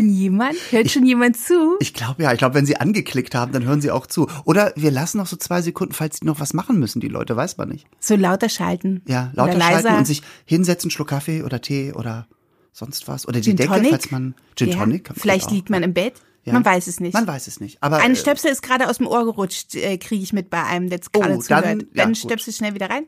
schon jemand? Hört schon jemand zu? Ich glaube ja, ich glaube, wenn sie angeklickt haben, dann hören sie auch zu. Oder wir lassen noch so zwei Sekunden, falls die noch was machen müssen, die Leute, weiß man nicht. So lauter schalten. Ja, lauter Oder schalten leiser. und sich hinsetzen, Schluck Kaffee oder Tee oder sonst was. Oder die Gin Decke, Tonic? falls man Gin ja. Tonic. Vielleicht liegt man im Bett. Ja. Man weiß es nicht. Man weiß es nicht. Aber Ein äh, Stöpsel ist gerade aus dem Ohr gerutscht, äh, kriege ich mit bei einem, der jetzt Oh, gerade dann- zuhört. ja, Dann gut. Stöpsel schnell wieder rein.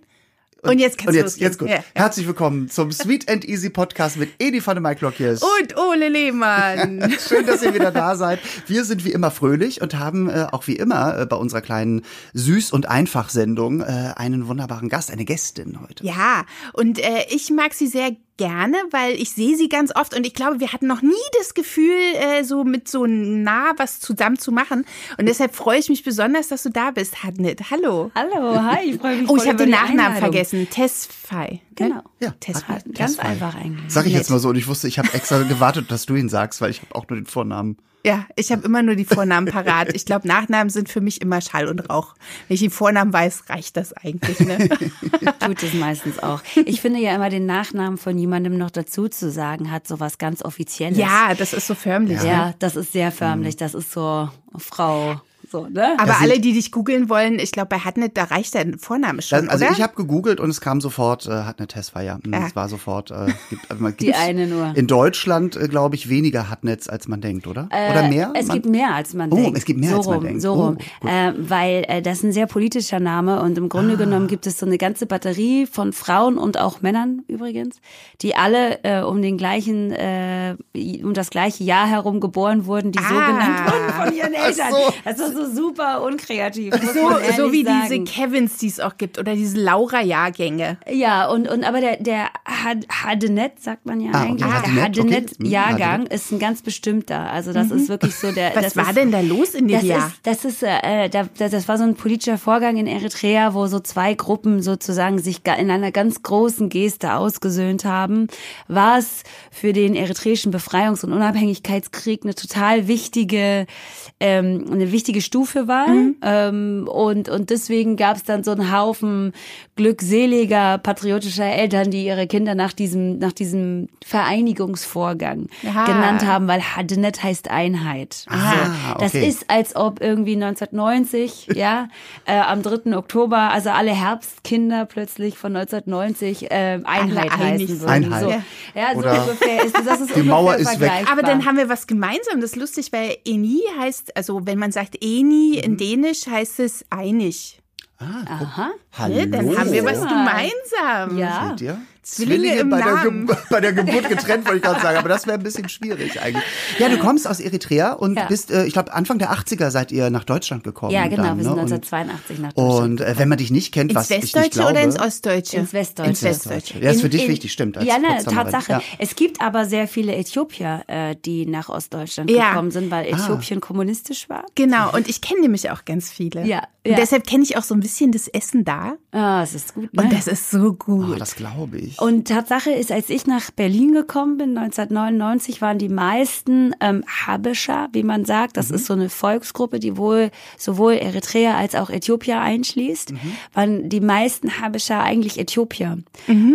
Und jetzt kannst und du jetzt, losgehen. jetzt gut. Ja. Herzlich willkommen zum Sweet and Easy Podcast mit Edi von der Mike Lockjes. Und Ole Lehmann. Schön, dass ihr wieder da seid. Wir sind wie immer fröhlich und haben äh, auch wie immer äh, bei unserer kleinen Süß- und Einfach-Sendung äh, einen wunderbaren Gast, eine Gästin heute. ja, und äh, ich mag sie sehr gerne, weil ich sehe sie ganz oft und ich glaube, wir hatten noch nie das Gefühl, äh, so mit so nah was zusammen zu machen. Und deshalb freue ich mich besonders, dass du da bist, Hadnit. Hallo. Hallo, hi, ich freue mich. Oh, ich habe den Nachnamen vergessen. Tesfai. Genau. Ja. Hadnet. Ganz einfach eigentlich. Sag ich jetzt mal so und ich wusste, ich habe extra gewartet, dass du ihn sagst, weil ich habe auch nur den Vornamen. Ja, ich habe immer nur die Vornamen parat. Ich glaube, Nachnamen sind für mich immer Schall und Rauch. Wenn ich die Vornamen weiß, reicht das eigentlich. Ne? Tut es meistens auch. Ich finde ja immer den Nachnamen von jemandem noch dazu zu sagen, hat so was ganz Offizielles. ja, das ist so förmlich. Ne? Ja, das ist sehr förmlich. Das ist so Frau, so, ne? Aber Das alle, die dich googeln wollen, ich glaube, bei Hadnet, da reicht der Vorname schon, Dann, also oder? ich habe gegoogelt und es kam sofort, äh, hat eine Tesfa, ja. Hm, Ja. Es war sofort. Äh, gibt, also Die eine nur. In Deutschland, äh, glaube ich, weniger Hatnets, als man denkt, oder? oder mehr? Äh, Es man, gibt mehr, als man Oh, denkt. es gibt mehr, so als man rum, denkt. So Oh, rum. gut. äh, weil äh, das ist ein sehr politischer Name und im Grunde Ah. genommen gibt es so eine ganze Batterie von Frauen und auch Männern übrigens, die alle äh, um den gleichen, äh, um das gleiche Jahr herum geboren wurden, die so Ah. genannt wurden von ihren Eltern. so. Das ist so super unkreativ. so, so wie sagen. diese Kevins, die es auch gibt, oder diese Laura-Jahrgänge. Ja, und, und aber der, der Hadenet, sagt man ja Ah, okay, eigentlich. Hadenet, der okay. Hadenet-Jahrgang Hm, ist ein ganz bestimmter. Also das ist wirklich so der. Was das war ist, denn da los in dem das Jahr? ist, das ist, äh, da, da- das war so ein politischer Vorgang in Eritrea, wo so zwei Gruppen sozusagen sich in einer ganz großen Geste ausgesöhnt haben, was für den eritreischen Befreiungs- und Unabhängigkeitskrieg eine total wichtige, ähm, eine wichtige Stufe war. Ähm, und, und deswegen gab es dann so einen Haufen glückseliger, patriotischer Eltern, die ihre Kinder nach diesem, nach diesem Vereinigungsvorgang Aha. genannt haben, weil Hadenet heißt Einheit. Ah, so. Das okay. ist, als ob irgendwie 1990, ja, äh, am 3. Oktober, also alle Herbstkinder plötzlich von 1990 äh, Einheit Alle einig heißen würden. Einheit. So. Ja, so Oder ungefähr ist das ist die Mauer ist weg. Aber dann haben wir was gemeinsam. Das ist lustig, weil Eni heißt, also wenn man sagt Eni in Dänisch, heißt es einig. Aha. Hallo. Ne? Dann haben wir was Ja. gemeinsam. Ja. Zwillinge im bei, der bei der Geburt getrennt, wollte ich gerade sagen, aber das wäre ein bisschen schwierig eigentlich. Ja, du kommst aus Eritrea und Ja. bist, äh, ich glaube, Anfang der 80er seid ihr nach Deutschland gekommen. Ja, genau, dann, wir sind ne? 1982 nach Und, Deutschland. und äh, wenn man dich nicht kennt, Ins was ich nicht Westdeutsche glaube, oder ins Ostdeutsche? Ins Westdeutsche. Ins Westdeutsche. Ja, ist für In- dich in- wichtig, stimmt. Ja, ne. Tatsache. Ja. Es gibt aber sehr viele Äthiopier, äh, die nach Ostdeutschland Ja. gekommen sind, Ah. weil Äthiopien kommunistisch war. Genau, und ich kenne nämlich auch ganz viele. Ja, Und ja. deshalb kenne ich auch so ein bisschen das Essen da. Ah, es ist gut. Ne? Und das ist so Oh, gut. das glaube ich. Und Tatsache ist, als ich nach Berlin gekommen bin, 1999, waren die meisten ähm, Habescher, wie man sagt. Das ist so eine Volksgruppe, die wohl sowohl Eritrea als auch Äthiopier einschließt. Waren die meisten Habescher eigentlich Äthiopier.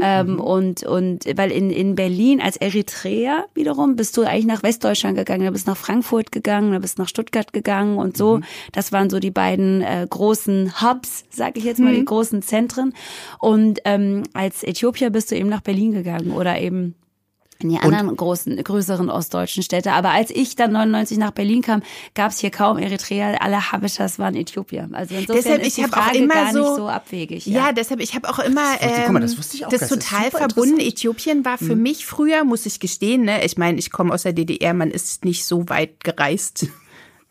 Ähm, und, und weil in, in Berlin als Eritrea wiederum bist du eigentlich nach Westdeutschland gegangen, da bist nach Frankfurt gegangen, da bist nach Stuttgart gegangen und so. Das waren so die beiden äh, großen Hubs, sag ich jetzt mal, die großen Zentren. Und ähm, als Äthiopier bist du eben nach Berlin gegangen oder eben in die anderen großen, größeren ostdeutschen Städte. Aber als ich dann 99 nach Berlin kam, gab es hier kaum Eritreer. Alle Habischas waren Äthiopier. Also insofern Deshalb, ist ich die habe auch Frage immer gar so- nicht so abwegig. Ja, deshalb, ich habe auch immer ähm, guck mal, das wusste ich auch, das das ist total verbunden. Äthiopien war für mich früher, muss ich gestehen, ne? ich meine, ich komme aus der DDR, man ist nicht so weit gereist.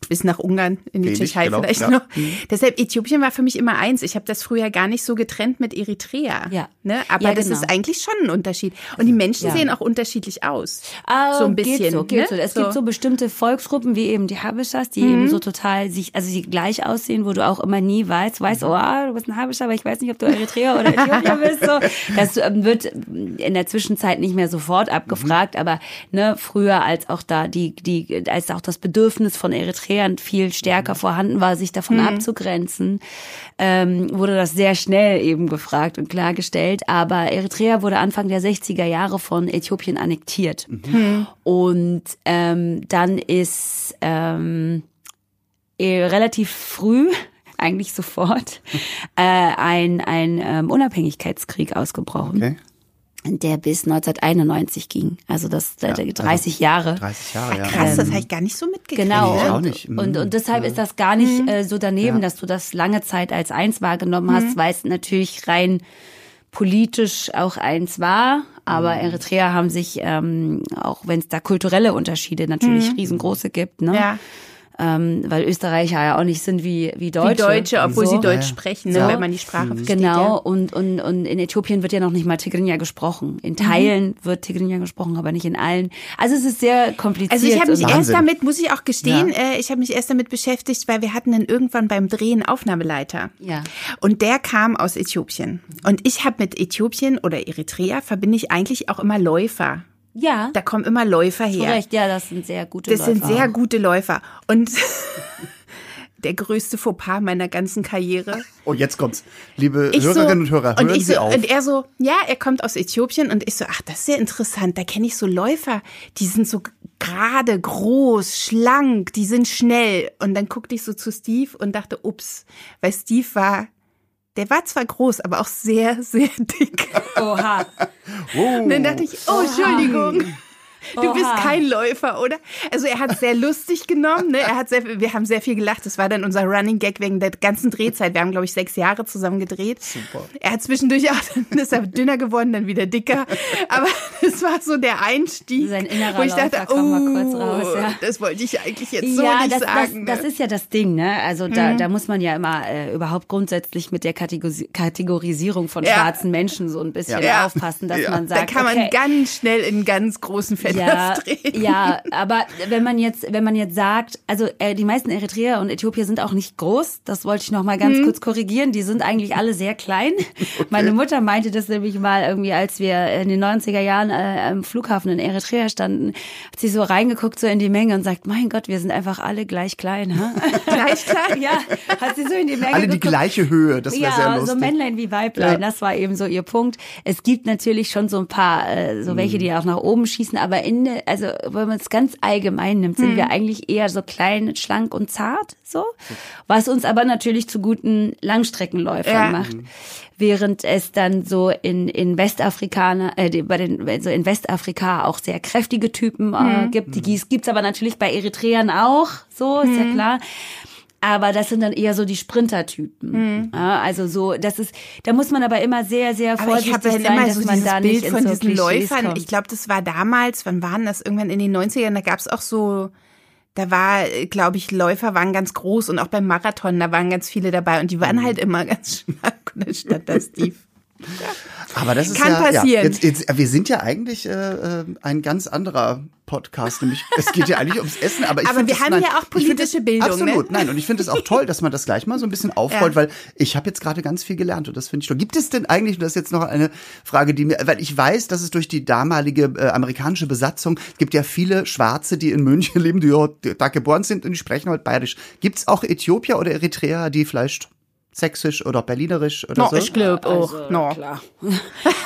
Bis nach Ungarn, in die Wenig, Tschechei genau, vielleicht ja. Mhm. noch. Deshalb, Äthiopien war für mich immer eins. Ich habe das früher gar nicht so getrennt mit Eritrea. Ja. Ne? Aber Ja, das genau. ist eigentlich schon ein Unterschied. Und die Menschen Ja. sehen auch unterschiedlich aus. Ah, so ein bisschen. Geht so, geht ne? so. Es gibt so bestimmte Volksgruppen wie eben die Habishas, die Mhm. eben so total sich, also die gleich aussehen, wo du auch immer nie weißt, weißt, oh, ah, du bist ein Habischer, aber ich weiß nicht, ob du Eritreer oder Äthiopier bist. So. Das ähm, wird in der Zwischenzeit nicht mehr sofort abgefragt, aber ne, früher als auch da die, die, als auch das Bedürfnis von Eritreern Eritrea viel stärker vorhanden war, sich davon abzugrenzen, ähm, wurde das sehr schnell eben gefragt und klargestellt. Aber Eritrea wurde Anfang der 60er Jahre von Äthiopien annektiert. Und ähm, dann ist ähm, eh, relativ früh, eigentlich sofort, äh, ein, ein ähm, Unabhängigkeitskrieg ausgebrochen, Okay. Der bis 1991 ging. Also das äh, 30 Jahre. 30 Jahre, ja. Krass, das habe ich gar nicht so mitgekriegt. Genau. Ich auch Und, nicht. Mhm. und, und deshalb ist das gar nicht äh, so daneben, dass du das lange Zeit als eins wahrgenommen hast, weil es natürlich rein politisch auch eins war. Aber Eritrea haben sich, ähm, auch wenn es da kulturelle Unterschiede natürlich riesengroße gibt, ne? Ja, ähm, weil Österreicher ja auch nicht sind wie, wie wie Deutsche. Deutsche, obwohl So. sie Deutsch Ja, ja. sprechen, ne, So. wenn man die Sprache versteht. Genau, Ja. und, und, und in Äthiopien wird ja noch nicht mal Tigrinya gesprochen. In Teilen wird Tigrinya gesprochen, aber nicht in allen. Also es ist sehr kompliziert. Also ich habe mich und- erst Wahnsinn. damit, muss ich auch gestehen, äh, ich habe mich erst damit beschäftigt, weil wir hatten dann irgendwann beim Drehen Aufnahmeleiter. Ja. Und der kam aus Äthiopien. Und ich habe mit Äthiopien oder Eritrea verbinde ich eigentlich auch immer Läufer. Ja, Da kommen immer Läufer zu her. Recht, ja, das sind sehr gute Das sind Läufer. sehr gute Läufer. Und der größte Fauxpas meiner ganzen Karriere. Oh, jetzt kommt's. Liebe Ich Hörerinnen so, und Hörer, hören und ich Sie so, auf. Und er so, ja, er kommt aus Äthiopien und ich so, ach, das ist sehr interessant. Da kenne ich so Läufer, die sind so gerade, groß, schlank, die sind schnell. Und dann guckte ich so zu Steve und dachte, ups, weil Steve war, der war zwar groß, aber auch sehr, sehr dick. Oha. oh. Und dann dachte ich, oh, Entschuldigung. Du Oha. bist kein Läufer, oder? Also er hat sehr lustig genommen, ne? Er hat sehr, wir haben sehr viel gelacht. Das war dann unser Running Gag wegen der ganzen Drehzeit. Wir haben, glaube ich, sechs Jahre zusammen gedreht. Super. Er hat zwischendurch auch, dann ist er dünner geworden, dann wieder dicker. Aber das war so der Einstieg, Sein innerer wo ich dachte, Läufer kam mal kurz oh, raus, ja. das wollte ich eigentlich jetzt so ja, nicht das, sagen. das, das ne? ist ja das Ding, ne? Also da, da muss man ja immer äh, überhauft grundsätzlich mit der Kategori Kategorisierung von Ja. schwarzen Menschen so ein bisschen Ja. aufpassen, dass Ja. man da sagt, kann man okay, ganz schnell in ganz großen ja, Fettnapf drehen. ja, aber wenn man jetzt, wenn man jetzt sagt, also äh, die meisten Eritreer und Äthiopier sind auch nicht groß, das wollte ich noch mal ganz kurz korrigieren. Die sind eigentlich alle sehr klein. Meine Mutter meinte das nämlich mal irgendwie, als wir in den 90er Jahren äh, am Flughafen in Eritrea standen, hat sie so reingeguckt so in die Menge und sagt, mein Gott, wir sind einfach alle gleich klein. Gleich klein. ja, hat sie so in die Menge Alle die geguckt. gleiche Höhe, das wäre Ja, sehr lustig. so Männlein wie Weiblein, Ja. das war eben so ihr Punkt. Es gibt natürlich schon so ein paar, äh, so welche, die auch nach oben schießen, aber in, der- also wenn man es ganz allgemein nimmt, sind wir eigentlich eher so klein, schlank und zart, so. Was uns aber natürlich zu guten Langstreckenläufern Ja. macht. Während es dann so in, in Westafrikaner, äh, bei den, so in Westafrika auch sehr kräftige Typen äh, gibt. Die gibt's gibt's aber natürlich bei Eritreern auch, so, ist ja klar. Aber das sind dann eher so die Sprintertypen. Ja, also so, das ist, da muss man aber immer sehr, sehr Aber vorsichtig ich habe dann sein, immer dass so man dieses da Bild nicht von so diesen Klischees Läufern. kommt. Ich glaube, das war damals, wann waren das? Irgendwann in den 90ern, da gab es auch so, da war, glaube ich, Läufer waren ganz groß und auch beim Marathon, da waren ganz viele dabei und die Mhm. waren halt immer ganz schlank und dann stand da Steve. Aber das ist Kann ja, passieren. Ja, jetzt, jetzt, wir sind ja eigentlich äh, äh, ein ganz anderer Podcast, nämlich es geht ja eigentlich ums Essen, aber ich Aber wir das, haben nein, ja auch politische das, Bildung, Absolut, ne? nein, und ich finde es auch toll, dass man das gleich mal so ein bisschen aufrollt, Ja. weil ich habe jetzt gerade ganz viel gelernt und das finde ich toll. Gibt es denn eigentlich, und das ist jetzt noch eine Frage, die mir, weil ich weiß, dass es durch die damalige äh, amerikanische Besatzung es gibt ja viele Schwarze, die in München leben, die ja da geboren sind und die sprechen halt bayerisch. Gibt es auch Äthiopier oder Eritreer, die vielleicht sächsisch oder berlinerisch oder No, so? ich glaube auch. no. Klar.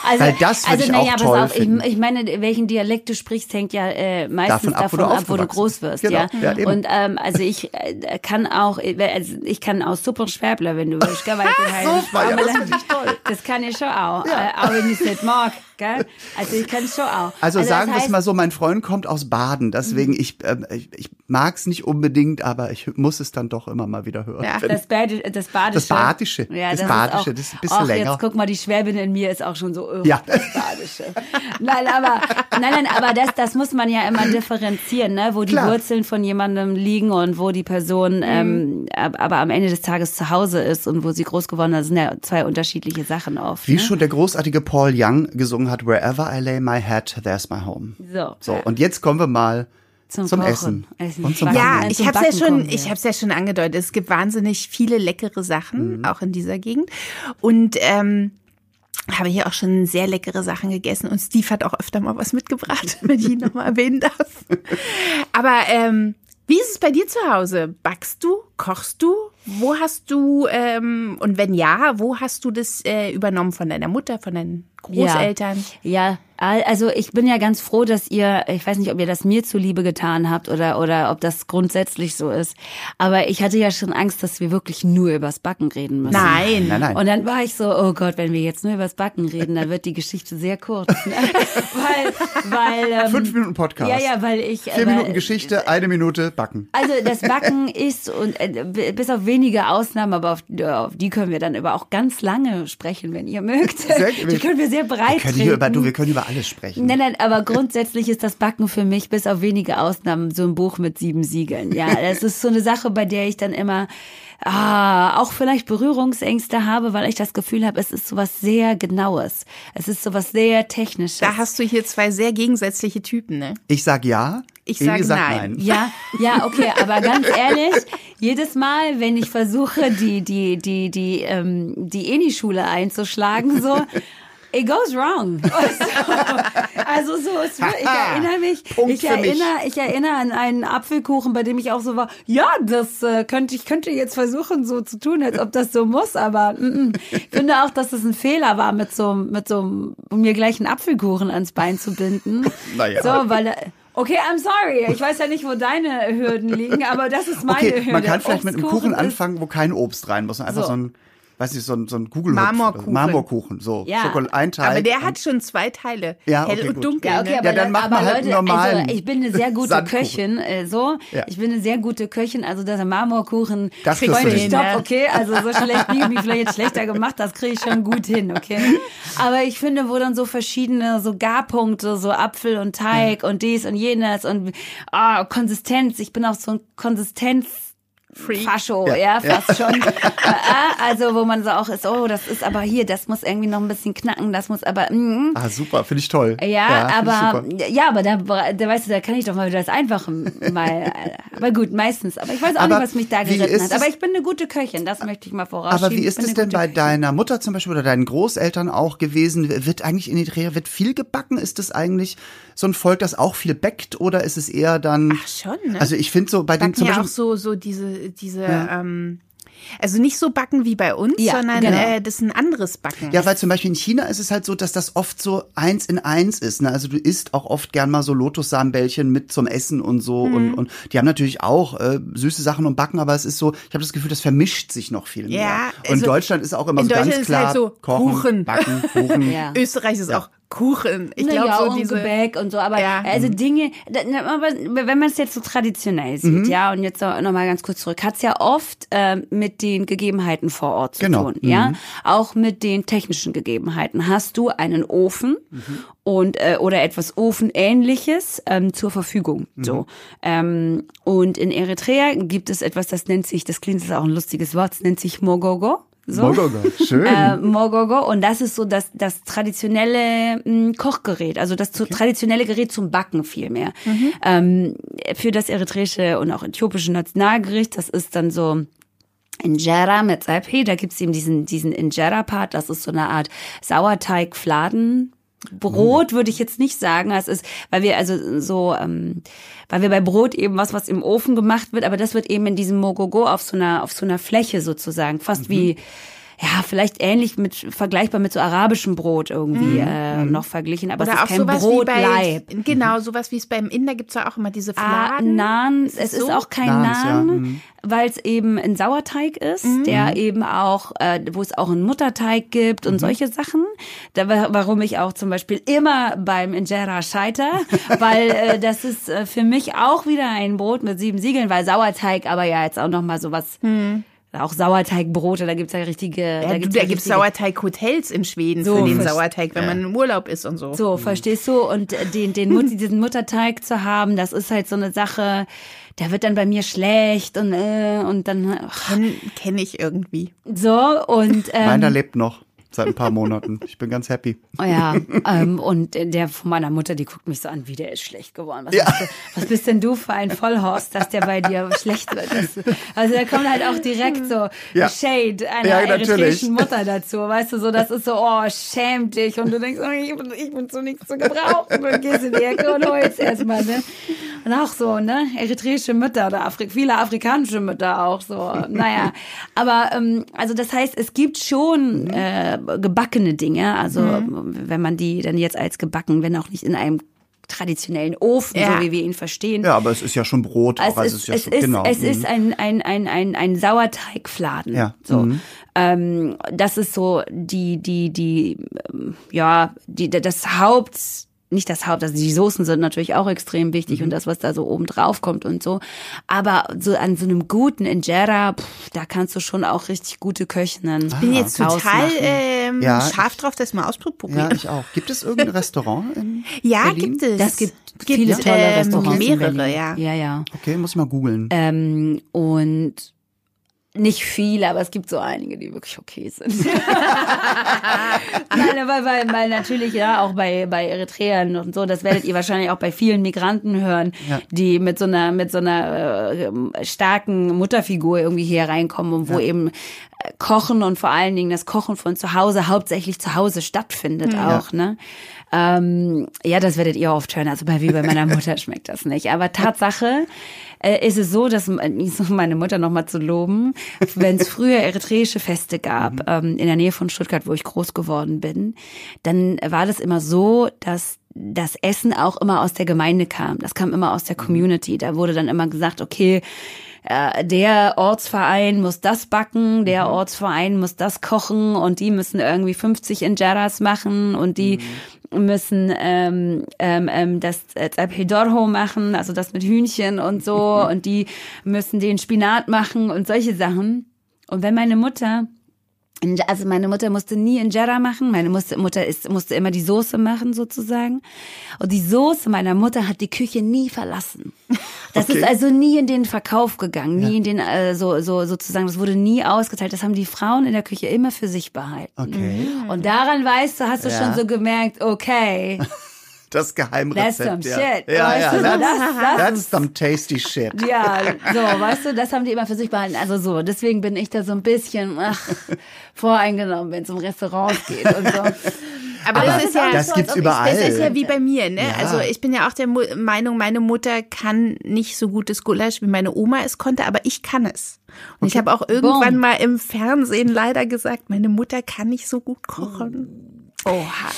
Also, Weil das also, ich naja, auch pass toll auf, ich, ich meine, welchen Dialekt du sprichst, hängt ja äh, meistens Davon ab, wo du ab, wo du groß wirst. Genau, ja. ja. Und ähm, also ich äh, kann auch, äh, also ich kann auch super Schwäbler, wenn du willst. Gell, weil ich bin halt Super, ja, das finde ich toll. Das kann ich schon auch. Ja. Äh, auch wenn ich es nicht mag. Gell? Also ich kann es schon auch. Also, das sagen wir es Mhm. mal so, mein Freund kommt aus Baden, deswegen ich, ähm, ich, ich mag es nicht unbedingt, aber ich muss es dann doch immer mal wieder hören. Ja, Wenn- Das, Badi das Badische. Das Badische. Ja, Das das, Badische, ist auch, das ist ein bisschen Och, länger. Jetzt guck mal, die Schwäbin in mir ist auch schon so, oh, Ja. das Badische. nein, aber, nein, nein, aber das, das muss man ja immer differenzieren, ne? wo die Klar. Wurzeln von jemandem liegen und wo die Person ähm, ab- aber am Ende des Tages zu Hause ist und wo sie groß geworden ist. Das sind ja zwei unterschiedliche Sachen oft. Wie ne? schon der großartige Paul Young gesungen hat, Wherever I lay my head, there's my home. So. So, und jetzt kommen wir mal zum, Zum. Essen. Essen. Und zum Backen. Ja, Backen. ich habe es ja schon, ich habe es ja schon angedeutet. Es gibt wahnsinnig viele leckere Sachen, Mhm. auch in dieser Gegend. Und ähm, habe hier auch schon sehr leckere Sachen gegessen. Und Steve hat auch öfter mal was mitgebracht, wenn ich ihn nochmal erwähnen darf. Aber ähm, Wie ist es bei dir zu Hause? Backst du? Kochst du? Wo hast du, ähm, und wenn ja, wo hast du das äh, übernommen? Von deiner Mutter, von deinen Großeltern? Ja, also ich bin ja ganz froh, dass ihr, ich weiß nicht, ob ihr das mir zuliebe getan habt oder, oder ob das grundsätzlich so ist. Aber ich hatte ja schon Angst, dass wir wirklich nur übers Backen reden müssen. Nein. Nein, nein. Und dann war ich so, oh Gott, wenn wir jetzt nur übers Backen reden, dann wird die Geschichte sehr kurz. Ne? weil, weil, ähm, Fünf Minuten Podcast. Ja, ja, weil ich. Vier weil, Minuten Geschichte, eine Minute Backen. Also das Backen ist und äh, bis auf wenige Ausnahmen, aber auf, auf die können wir dann über auch ganz lange sprechen, wenn ihr mögt. Sehr- die können wir sehr breit Wir können, hier über, du, wir können über alles sprechen. Nein, nein, aber grundsätzlich ist das Backen für mich bis auf wenige Ausnahmen so ein Buch mit sieben Siegeln. Ja, das ist so eine Sache, bei der ich dann immer ah, auch vielleicht Berührungsängste habe, weil ich das Gefühl habe, es ist sowas sehr Genaues. Es ist sowas sehr Technisches. Da hast du hier zwei sehr gegensätzliche Typen, ne? Ich sag ja. Ich sage sagt nein. Ja, ja, okay, aber ganz ehrlich, jedes Mal, wenn ich versuche, die, die, die, die, ähm, die Eni-Schule einzuschlagen, so, it goes wrong. Also so, es, ich erinnere mich, Punkt ich für mich. erinnere, ich erinnere an einen Apfelkuchen, bei dem ich auch so war, ja, das äh, könnte, ich könnte jetzt versuchen, so zu tun, als ob das so muss, aber mm, mm. ich finde auch, dass es ein Fehler war, mit so, mit so, um mir gleich einen Apfelkuchen ans Bein zu binden. Naja. So, weil, Okay, I'm sorry. Ich weiß ja nicht, wo deine Hürden liegen, aber das ist meine Okay, Hürde. man kann vielleicht mit einem Obstkuchen Kuchen anfangen, wo kein Obst rein muss. Einfach So. so, ein, weiß nicht, so ein, so ein Kugelhupf. Marmorkuchen. Marmorkuchen, so. Ja. Schokolade, ein Teig. Aber der hat schon zwei Teile. Ja, Hell okay, und gut. dunkel. Ja, okay, ne? aber, Ja, dann Le- mach mal aber halt Leute, normalen also ich bin eine sehr gute Sandkuchen. Köchin, äh, so. Ja. Ich bin eine sehr gute Köchin, also der Marmorkuchen. Das krieg kriegst du ich hin, Stopp, ne? okay? Also so schlecht, nie mich vielleicht jetzt schlechter gemacht, das kriege ich schon gut hin, okay? Aber ich finde, wo dann so verschiedene so Garpunkte, so Apfel und Teig und dies und jenes und ah, Konsistenz, ich bin auch so ein Konsistenz Freak. Fascho, Ja, ja, fast schon. Äh, also, wo man so auch ist, oh, das ist aber hier, das muss irgendwie noch ein bisschen knacken, das muss aber, mm, Ah, super, finde ich toll. ja, ich aber ja, aber da, da weißt du, da kann ich doch mal wieder das Einfache mal. Aber gut, meistens. Aber ich weiß auch Aber nicht, was mich da geritten hat. Aber ich bin eine gute Köchin, das möchte ich mal vorausschieben. Aber wie ist es denn bei Köchin. deiner Mutter zum Beispiel oder deinen Großeltern auch gewesen? Wird eigentlich in Eritrea wird viel gebacken? Ist das eigentlich so ein Volk, das auch viel backt oder ist es eher dann? Ach schon, ne? Also ich finde so bei den backen zum ja Beispiel auch so, so diese, diese, ähm, also nicht so backen wie bei uns, Ja, sondern genau. äh, das ist ein anderes Backen. Ja, weil zum Beispiel in China ist es halt so, dass das oft so eins in eins ist. Ne? Also du isst auch oft gern mal so Lotussamenbällchen mit zum Essen und so. Mhm. Und, und die haben natürlich auch äh, süße Sachen und Backen, aber es ist so, ich habe das Gefühl, das vermischt sich noch viel mehr. Ja, und also Deutschland ist auch immer in so ganz Deutschland ist klar halt so kochen, Kuchen. backen, Kuchen. Ja. Österreich ist auch Kuchen. Ich glaube naja, so und diese. Gebäck und so, aber Ja. also Dinge, aber wenn man es jetzt so traditionell sieht, Mhm. ja, und jetzt noch mal ganz kurz zurück, hat es ja oft ähm, mit den Gegebenheiten vor Ort zu Genau. tun, ja, auch mit den technischen Gegebenheiten. Hast du einen Ofen und äh, oder etwas Ofenähnliches ähm, zur Verfügung, so ähm, und in Eritrea gibt es etwas, das nennt sich, das klingt ist auch ein lustiges Wort, das nennt sich Mogogo. So. Mogogo, schön. Äh, Mogogo und das ist so das, das traditionelle mh, Kochgerät, also das zu, traditionelle Gerät zum Backen vielmehr. Ähm, für das eritreische und auch äthiopische Nationalgericht, das ist dann so Injera mit Salpé, da gibt's eben diesen, diesen Injera-Part, das ist so eine Art Sauerteig-Fladen. Brot würde ich jetzt nicht sagen, es ist, weil wir also so, ähm, weil wir bei Brot eben was, was im Ofen gemacht wird, aber das wird eben in diesem Mogogo auf so einer, auf so einer Fläche sozusagen, fast wie, ja, vielleicht ähnlich mit, vergleichbar mit so arabischem Brot irgendwie äh, noch verglichen, aber es Oder ist auch kein wie bei, Brotleib. genau, sowas wie es beim Inder gibt's ja auch immer diese Ah, Fladen. Naan, Ist es es ist so? auch kein Naans, ja, Naan, mhm. weil es eben ein Sauerteig ist, der eben auch, äh, wo es auch einen Mutterteig gibt und solche Sachen. Da, wa- warum ich auch zum Beispiel immer beim Injera scheiter, weil äh, das ist äh, für mich auch wieder ein Brot mit sieben Siegeln, weil Sauerteig aber ja jetzt auch noch mal sowas, auch Sauerteigbrote, da gibt's ja richtige, Ja, da gibt's da ja gibt's richtige- Sauerteig-Hotels in Schweden So, für den Sauerteig, wenn man im Urlaub ist und so. So, verstehst du? Und äh, den, den Mut, diesen Mutterteig zu haben, das ist halt so eine Sache, der wird dann bei mir schlecht und, äh, und dann ach, Kenn, kenn ich irgendwie. so und ähm, Meiner lebt noch. Seit ein paar Monaten. Ich bin ganz happy. Oh ja, ähm, und der von meiner Mutter, die guckt mich so an, wie der ist schlecht geworden. Was, Ja. bist, du, was bist denn du für ein Vollhorst, dass der bei dir schlecht wird? Das, also da kommt halt auch direkt so Ja. Shade einer Ja, eritreischen Mutter dazu. Weißt du, so das ist so, oh, schäm dich. Und du denkst, oh, ich, bin, ich bin zu nichts zu gebrauchen. Und dann gehst in die Ecke und heulst erstmal, ne? Und auch so, ne? Eritreische Mütter oder Afri viele afrikanische Mütter auch so. Naja, aber ähm, also das heißt, es gibt schon äh, gebackene Dinge. Also wenn man die dann jetzt als gebacken, wenn auch nicht in einem traditionellen Ofen, Ja. so wie wir ihn verstehen. Ja, aber es ist ja schon Brot. Es also ist, ja es schon, ist, genau. es mhm. ist ein, ein, ein, ein, ein Sauerteigfladen. Ja. So. Mhm. Ähm, das ist so die, die, die, ähm, ja, die, das Haupt, nicht das Haupt, also die Soßen sind natürlich auch extrem wichtig Mhm. und das, was da so oben drauf kommt und so. Aber so an so einem guten Injera, pff, da kannst du schon auch richtig gute Köchinnen. Ich bin jetzt total ausmachen. ähm, Ja. scharf drauf, das mal auszuprobieren. Ja, ich auch. Gibt es irgendein Restaurant in Ja, Berlin? gibt es. Das gibt viele tolle ähm, Restaurants. in Mehrere, Berlin. ja. Ja, ja. Okay, muss ich mal googeln. Ähm, und nicht viele, aber es gibt so einige, die wirklich okay sind. Nein, weil, weil, weil natürlich, ja, auch bei, bei Eritreern und so, das werdet ihr wahrscheinlich auch bei vielen Migranten hören, Ja. die mit so einer, mit so einer äh, starken Mutterfigur irgendwie hier reinkommen und wo eben äh, Kochen und vor allen Dingen das Kochen von zu Hause hauptsächlich zu Hause stattfindet auch, ne? Ähm, ja, das werdet ihr oft hören. Also bei wie bei meiner Mutter schmeckt das nicht. Aber Tatsache äh, ist es so, dass meine Mutter noch mal zu loben, wenn es früher eritreische Feste gab ähm, in der Nähe von Stuttgart, wo ich groß geworden bin, dann war das immer so, dass das Essen auch immer aus der Gemeinde kam. Das kam immer aus der Community. Da wurde dann immer gesagt, okay, äh, der Ortsverein muss das backen, der Ortsverein muss das kochen und die müssen irgendwie 50 Injeras machen und die müssen ähm, ähm, ähm, das Zapidorho machen, also das mit Hühnchen und so und die müssen den Spinat machen und solche Sachen. Und wenn meine Mutter also meine Mutter musste nie Injera machen, meine Mutter ist, musste immer die Soße machen sozusagen. Und die Soße meiner Mutter hat die Küche nie verlassen. Das Okay. ist also nie in den Verkauf gegangen, nie in den äh, so so sozusagen, das wurde nie ausgeteilt. Das haben die Frauen in der Küche immer für sich behalten. Okay. Und daran weißt du, hast du Ja. schon so gemerkt, okay, Das Geheimrezept. That's some ja. shit. Ja, Weißt ja, that's, that's ist- some tasty shit. Ja, so, weißt du, das haben die immer für sich behalten. Also so, deswegen bin ich da so ein bisschen ach, voreingenommen, wenn es um Restaurants geht und so. Aber das ist ja, Das so, gibt's überall. das ist ja wie bei mir, ne? Ja. Also ich bin ja auch der Mu Meinung, meine Mutter kann nicht so gutes Gulasch, wie meine Oma es konnte, aber ich kann es. Und ich habe auch irgendwann Boom. mal im Fernsehen leider gesagt, meine Mutter kann nicht so gut kochen. Oha.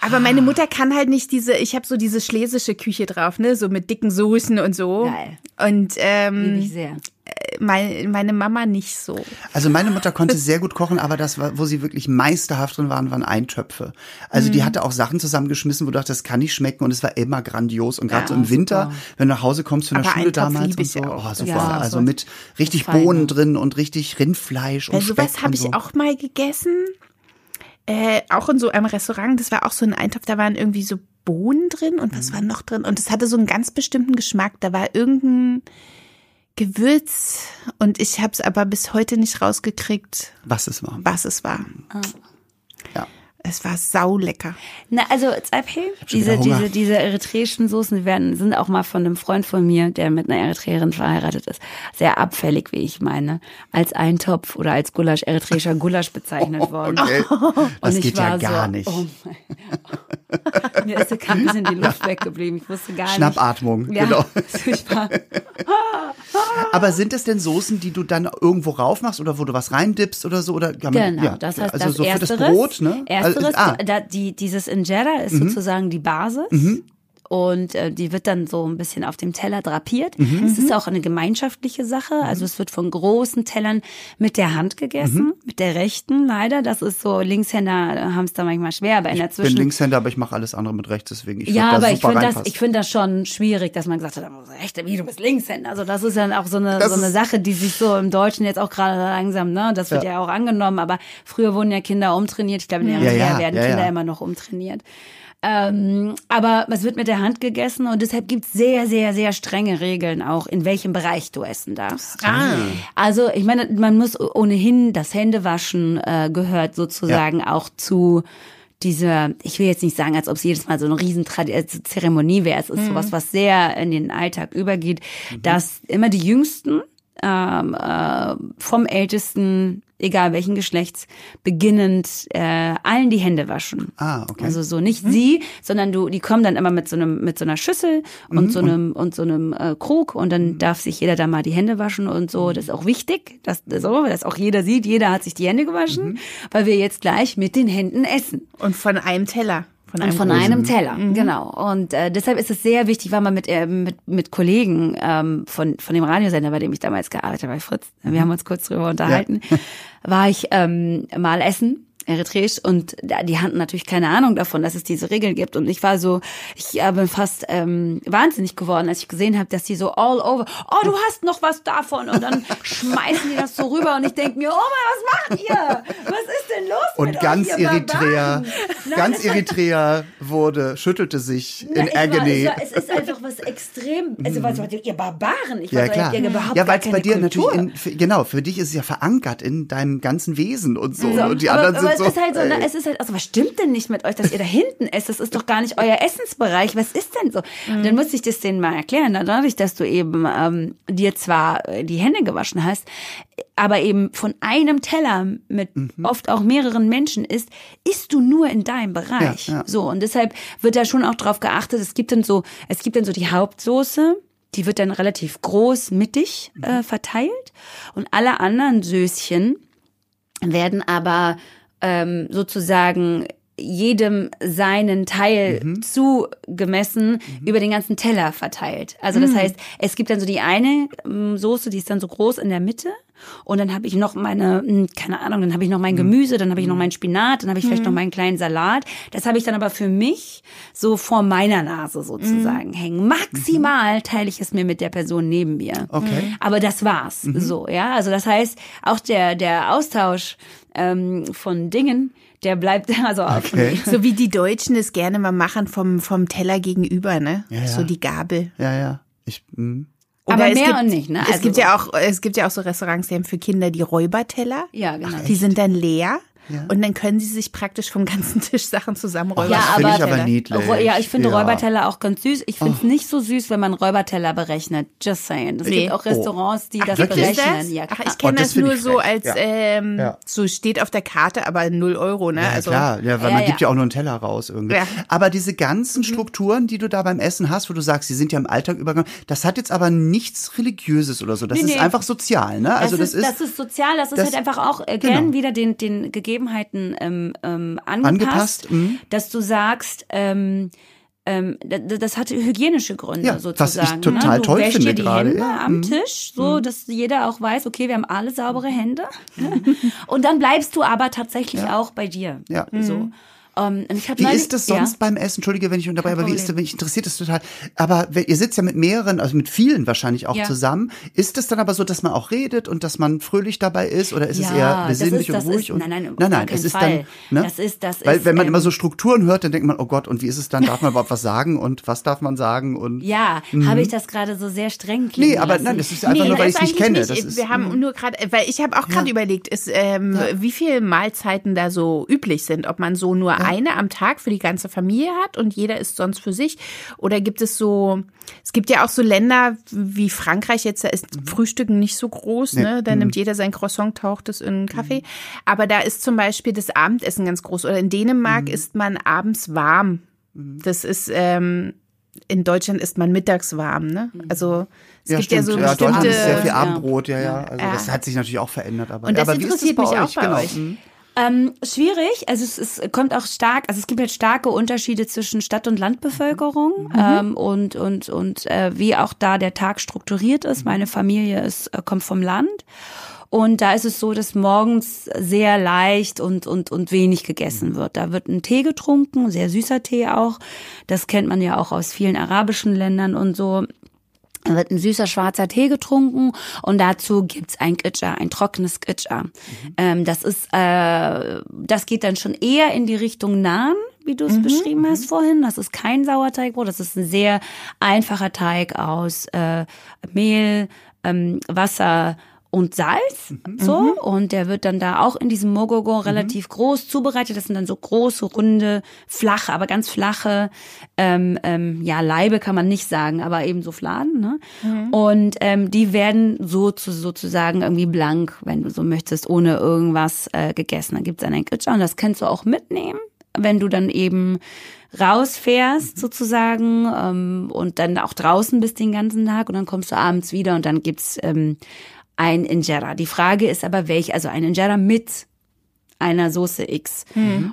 Aber meine Mutter kann halt nicht diese, ich habe so diese schlesische Küche drauf, ne, so mit dicken Soßen und so. Geil. Und ähm, ich sehr. mein, meine Mama nicht so. Also meine Mutter konnte sehr gut kochen, aber das war, wo sie wirklich meisterhaft drin waren, waren Eintöpfe. Also Mhm. die hatte auch Sachen zusammengeschmissen, wo du dachtest, das kann nicht schmecken und es war immer grandios. Und gerade Ja, so im Winter, super. wenn du nach Hause kommst von der Aber Schule Eintopf damals und ich so, auch. oh super. Ja, also so mit richtig feine. Bohnen drin und richtig Rindfleisch und Weil Speck sowas habe und ich so. auch mal gegessen. Äh, auch in so einem Restaurant. Das war auch so ein Eintopf, da waren irgendwie so Bohnen drin und Mhm. was war noch drin? Und es hatte so einen ganz bestimmten Geschmack. Da war irgendein Gewürz und ich habe es aber bis heute nicht rausgekriegt, Was es war. was es war. Ja. Es war saulecker. Na, also schon diese, diese, diese eritreischen Soßen, die werden, sind auch mal von einem Freund von mir, der mit einer Eritreerin verheiratet ist, sehr abfällig, wie ich meine, als Eintopf oder als Gulasch, eritreischer Gulasch bezeichnet worden. Okay. Das Und ich geht ja war gar so, nicht. Oh mein Mir ist ein bisschen die Luft weggeblieben. Ich wusste gar Schnappatmung, nicht. Ja, genau. furchtbar. Aber sind es denn Soßen, die du dann irgendwo rauf machst oder wo du was reindippst oder so? Oder kann man- Genau, ja, das heißt, also das so für Ersteres, das Brot, ne? Ersteres, Also, ah, Mhm. da, die, dieses Injera ist sozusagen die Basis. Und äh, die wird dann so ein bisschen auf dem Teller drapiert. Mhm. Es ist auch eine gemeinschaftliche Sache. Also es wird von großen Tellern mit der Hand gegessen, Mhm. mit der rechten leider. Das ist so, Linkshänder haben es da manchmal schwer, aber in der ich bin. Linkshänder, aber ich mache alles andere mit rechts, deswegen ich Ja, aber ich finde das, ich finde das schon schwierig, dass man gesagt hat, rechte, wie du bist Linkshänder. Also das ist dann auch so eine, Das so eine Sache, die sich so im Deutschen jetzt auch gerade langsam, ne, das wird Ja. ja. auch angenommen, aber früher wurden ja Kinder umtrainiert. Ich glaube, in Eritrea Ja, ja, werden ja, Kinder immer noch umtrainiert. Ähm, aber es wird mit der Hand gegessen und deshalb gibt es sehr, sehr, sehr strenge Regeln auch, in welchem Bereich du essen darfst. Ah. Also ich meine, man muss ohnehin das Händewaschen äh, gehört sozusagen auch zu dieser, ich will jetzt nicht sagen, als ob es jedes Mal so eine riesen äh, Zeremonie wäre. Es ist Mhm. sowas, was sehr in den Alltag übergeht, dass immer die Jüngsten ähm, äh, vom Ältesten, egal welchen Geschlechts, beginnend äh, allen die Hände waschen. Ah, okay. Also so nicht sie, sondern du, die kommen dann immer mit so einem mit so einer Schüssel und so einem und so einem äh, Krug und dann darf sich jeder da mal die Hände waschen und so. Das ist auch wichtig, dass so, dass auch jeder sieht, jeder hat sich die Hände gewaschen, weil wir jetzt gleich mit den Händen essen. Und von einem Teller. Von Und einem von großen. einem Teller, genau. Und äh, deshalb ist es sehr wichtig, weil man mit, äh, mit, mit Kollegen ähm, von, von dem Radiosender, bei dem ich damals gearbeitet habe, bei Fritz, wir haben uns kurz drüber unterhalten, war ich ähm, mal essen eritreisch und die hatten natürlich keine Ahnung davon, dass es diese Regeln gibt und ich war so, ich äh, bin fast ähm, wahnsinnig geworden, als ich gesehen habe, dass die so all over, oh du hast noch was davon und dann schmeißen die das so rüber und ich denke mir, oh Mann, was macht ihr? Was ist denn los Und mit ganz euch, Eritrea? Nein, ganz Eritrea wurde, schüttelte sich na, in ich war, Agony. es, war, es ist einfach was extrem. Also, was ihr Barbaren? Ich ja, so, klar. überhaupt Ja, weil es bei dir Kultur. natürlich, in, für, genau, für dich ist es ja verankert in deinem ganzen Wesen und so. und die aber, anderen aber sind so. es ist halt so, ey. ne, es ist halt, also was stimmt denn nicht mit euch, dass ihr da hinten esst? Das ist doch gar nicht euer Essensbereich. Was ist denn so? Und dann musste ich das denen mal erklären. Dadurch, dass du eben ähm, dir zwar äh, die Hände gewaschen hast, aber eben von einem Teller mit Mhm. oft auch mehreren Menschen isst, isst du nur in deinem Bereich. Ja, ja. So und deshalb wird da schon auch drauf geachtet. Es gibt dann so, es gibt dann so die Hauptsoße. Die wird dann relativ groß mittig Mhm. äh, verteilt und alle anderen Söschen werden aber ähm, sozusagen jedem seinen Teil zugemessen über den ganzen Teller verteilt. Also das heißt, es gibt dann so die eine ähm, Soße, die ist dann so groß in der Mitte und dann habe ich noch meine, hm, keine Ahnung, dann habe ich noch mein Gemüse, dann habe ich noch meinen Spinat, dann habe ich vielleicht noch meinen kleinen Salat. Das habe ich dann aber für mich so vor meiner Nase sozusagen hängen. Maximal teile ich es mir mit der Person neben mir. Okay. Aber das war's. So, ja. Also das heißt, auch der, der Austausch ähm, von Dingen, der bleibt also Okay. So wie die Deutschen es gerne mal machen vom, vom Teller gegenüber, ne? Ja, ja. So die Gabel. Ja, ja. Ich, hm. Aber es mehr gibt, und nicht, ne? Es Also gibt so. ja auch, es gibt ja auch so Restaurants, die haben für Kinder die Räuberteller. Ja, genau. Die sind dann leer. Und dann können sie sich praktisch vom ganzen Tisch Sachen zusammenräumen. das Ja, aber- ich aber niedlich. Ja, ich finde Ja. Oh. Räuberteller auch ganz süß. Ich finde es nicht so süß, wenn man Räuberteller berechnet. Just saying. Es Nee. gibt auch Restaurants, die das wirklich? Ist berechnen. das? Ja, Ach, klar. ich kenne Oh, das das, nur so frech. als Ja. ähm, Ja. so steht auf der Karte, aber 0 Euro, ne? Ja, also klar, ja, weil Ja, man ja. gibt ja auch nur einen Teller raus irgendwie. Ja. Mhm. Aber diese ganzen Strukturen, die du da beim Essen hast, wo du sagst, die sind ja im Alltag übergegangen, das hat jetzt aber nichts Religiöses oder so. Das Nee, ist nee. einfach sozial, ne? Also das, ist, das ist sozial, das ist das- halt einfach auch äh, genau. gern wieder den, den Gegebenheiten ähm, ähm, angepasst, Angepasst, mhm. dass du sagst, ähm, ähm, das hat hygienische Gründe Ja, was sozusagen. ich total ne? du toll wäschst finde dir die gerade, Hände ja. Mhm. am Tisch, so dass jeder auch weiß, okay, wir haben alle saubere Hände. Und dann bleibst du aber tatsächlich auch bei dir. Ja. So. Ähm, und ich hab Wie ist das ja. sonst beim Essen? Entschuldige, wenn ich unterbreche, aber wie ist das, wenn ich interessiert das total. Aber ihr sitzt ja mit mehreren, also mit vielen wahrscheinlich auch Ja. zusammen. Ist es dann aber so, dass man auch redet und dass man fröhlich dabei ist oder ist es Ja, eher das besinnlich ist- das und ruhig? ist- und, nein, nein, nein, nein, es ist Fall. dann, ne? Das ist- das Weil ist, wenn man ähm, immer so Strukturen hört, dann denkt man, oh Gott, und wie ist es dann? Darf man überhaupt was sagen und was darf man sagen und Ja, habe ich das gerade so sehr streng klingen Mhm. Nee, aber lassen? nein, das ist einfach nur, weil ich es nicht kenne. nicht. Das ist, wir haben nur gerade, weil ich habe auch gerade überlegt, ist, ähm, wie viele Mahlzeiten da so üblich sind. Ob man so nur eine am Tag für die ganze Familie hat und jeder isst sonst für sich. Oder gibt es so, es gibt ja auch so Länder wie Frankreich, jetzt da ist Frühstücken nicht so groß, ne? Da nimmt jeder sein Croissant, taucht es in einen Kaffee. Aber da ist zum Beispiel das Abendessen ganz groß. Oder in Dänemark isst man abends warm. Das ist, ähm, in Deutschland isst man mittags warm, ne? Also es ja, gibt stimmt. ja so ja, Deutschland bestimmte. ist sehr viel. Abendbrot, ja, ja. Also Ja. das hat sich natürlich auch verändert. Aber, Und das aber ist interessiert mich auch bei genau. euch. Mhm. Ähm, schwierig, also es, es kommt auch stark, also es gibt halt starke Unterschiede zwischen Stadt- und Landbevölkerung ähm, und und und äh, wie auch da der Tag strukturiert ist. Meine Familie ist äh, kommt vom Land und da ist es so, dass morgens sehr leicht und und und wenig gegessen wird. Da wird ein Tee getrunken, sehr süßer Tee auch. Das kennt man ja auch aus vielen arabischen Ländern und so. Wird ein süßer schwarzer Tee getrunken und dazu gibt's ein Gitscha, ein trockenes Gitscha. Ähm, das ist, äh, das geht dann schon eher in die Richtung Naan wie du es beschrieben hast vorhin. Das ist kein Sauerteigbrot, das ist ein sehr einfacher Teig aus äh, Mehl, ähm, Wasser und Salz, so und der wird dann da auch in diesem Mogogo relativ groß zubereitet. Das sind dann so große, runde, flache, aber ganz flache, ähm, ähm, ja Leibe kann man nicht sagen, aber eben so Fladen. Ne? Und ähm, die werden so zu, sozusagen irgendwie blank, wenn du so möchtest, ohne irgendwas äh, gegessen. Dann gibt's einen Kitscher und das kannst du auch mitnehmen, wenn du dann eben rausfährst sozusagen ähm, und dann auch draußen bist den ganzen Tag und dann kommst du abends wieder und dann gibt's ähm, ein Injera. Die Frage ist aber welch, also ein Injera mit einer Soße X.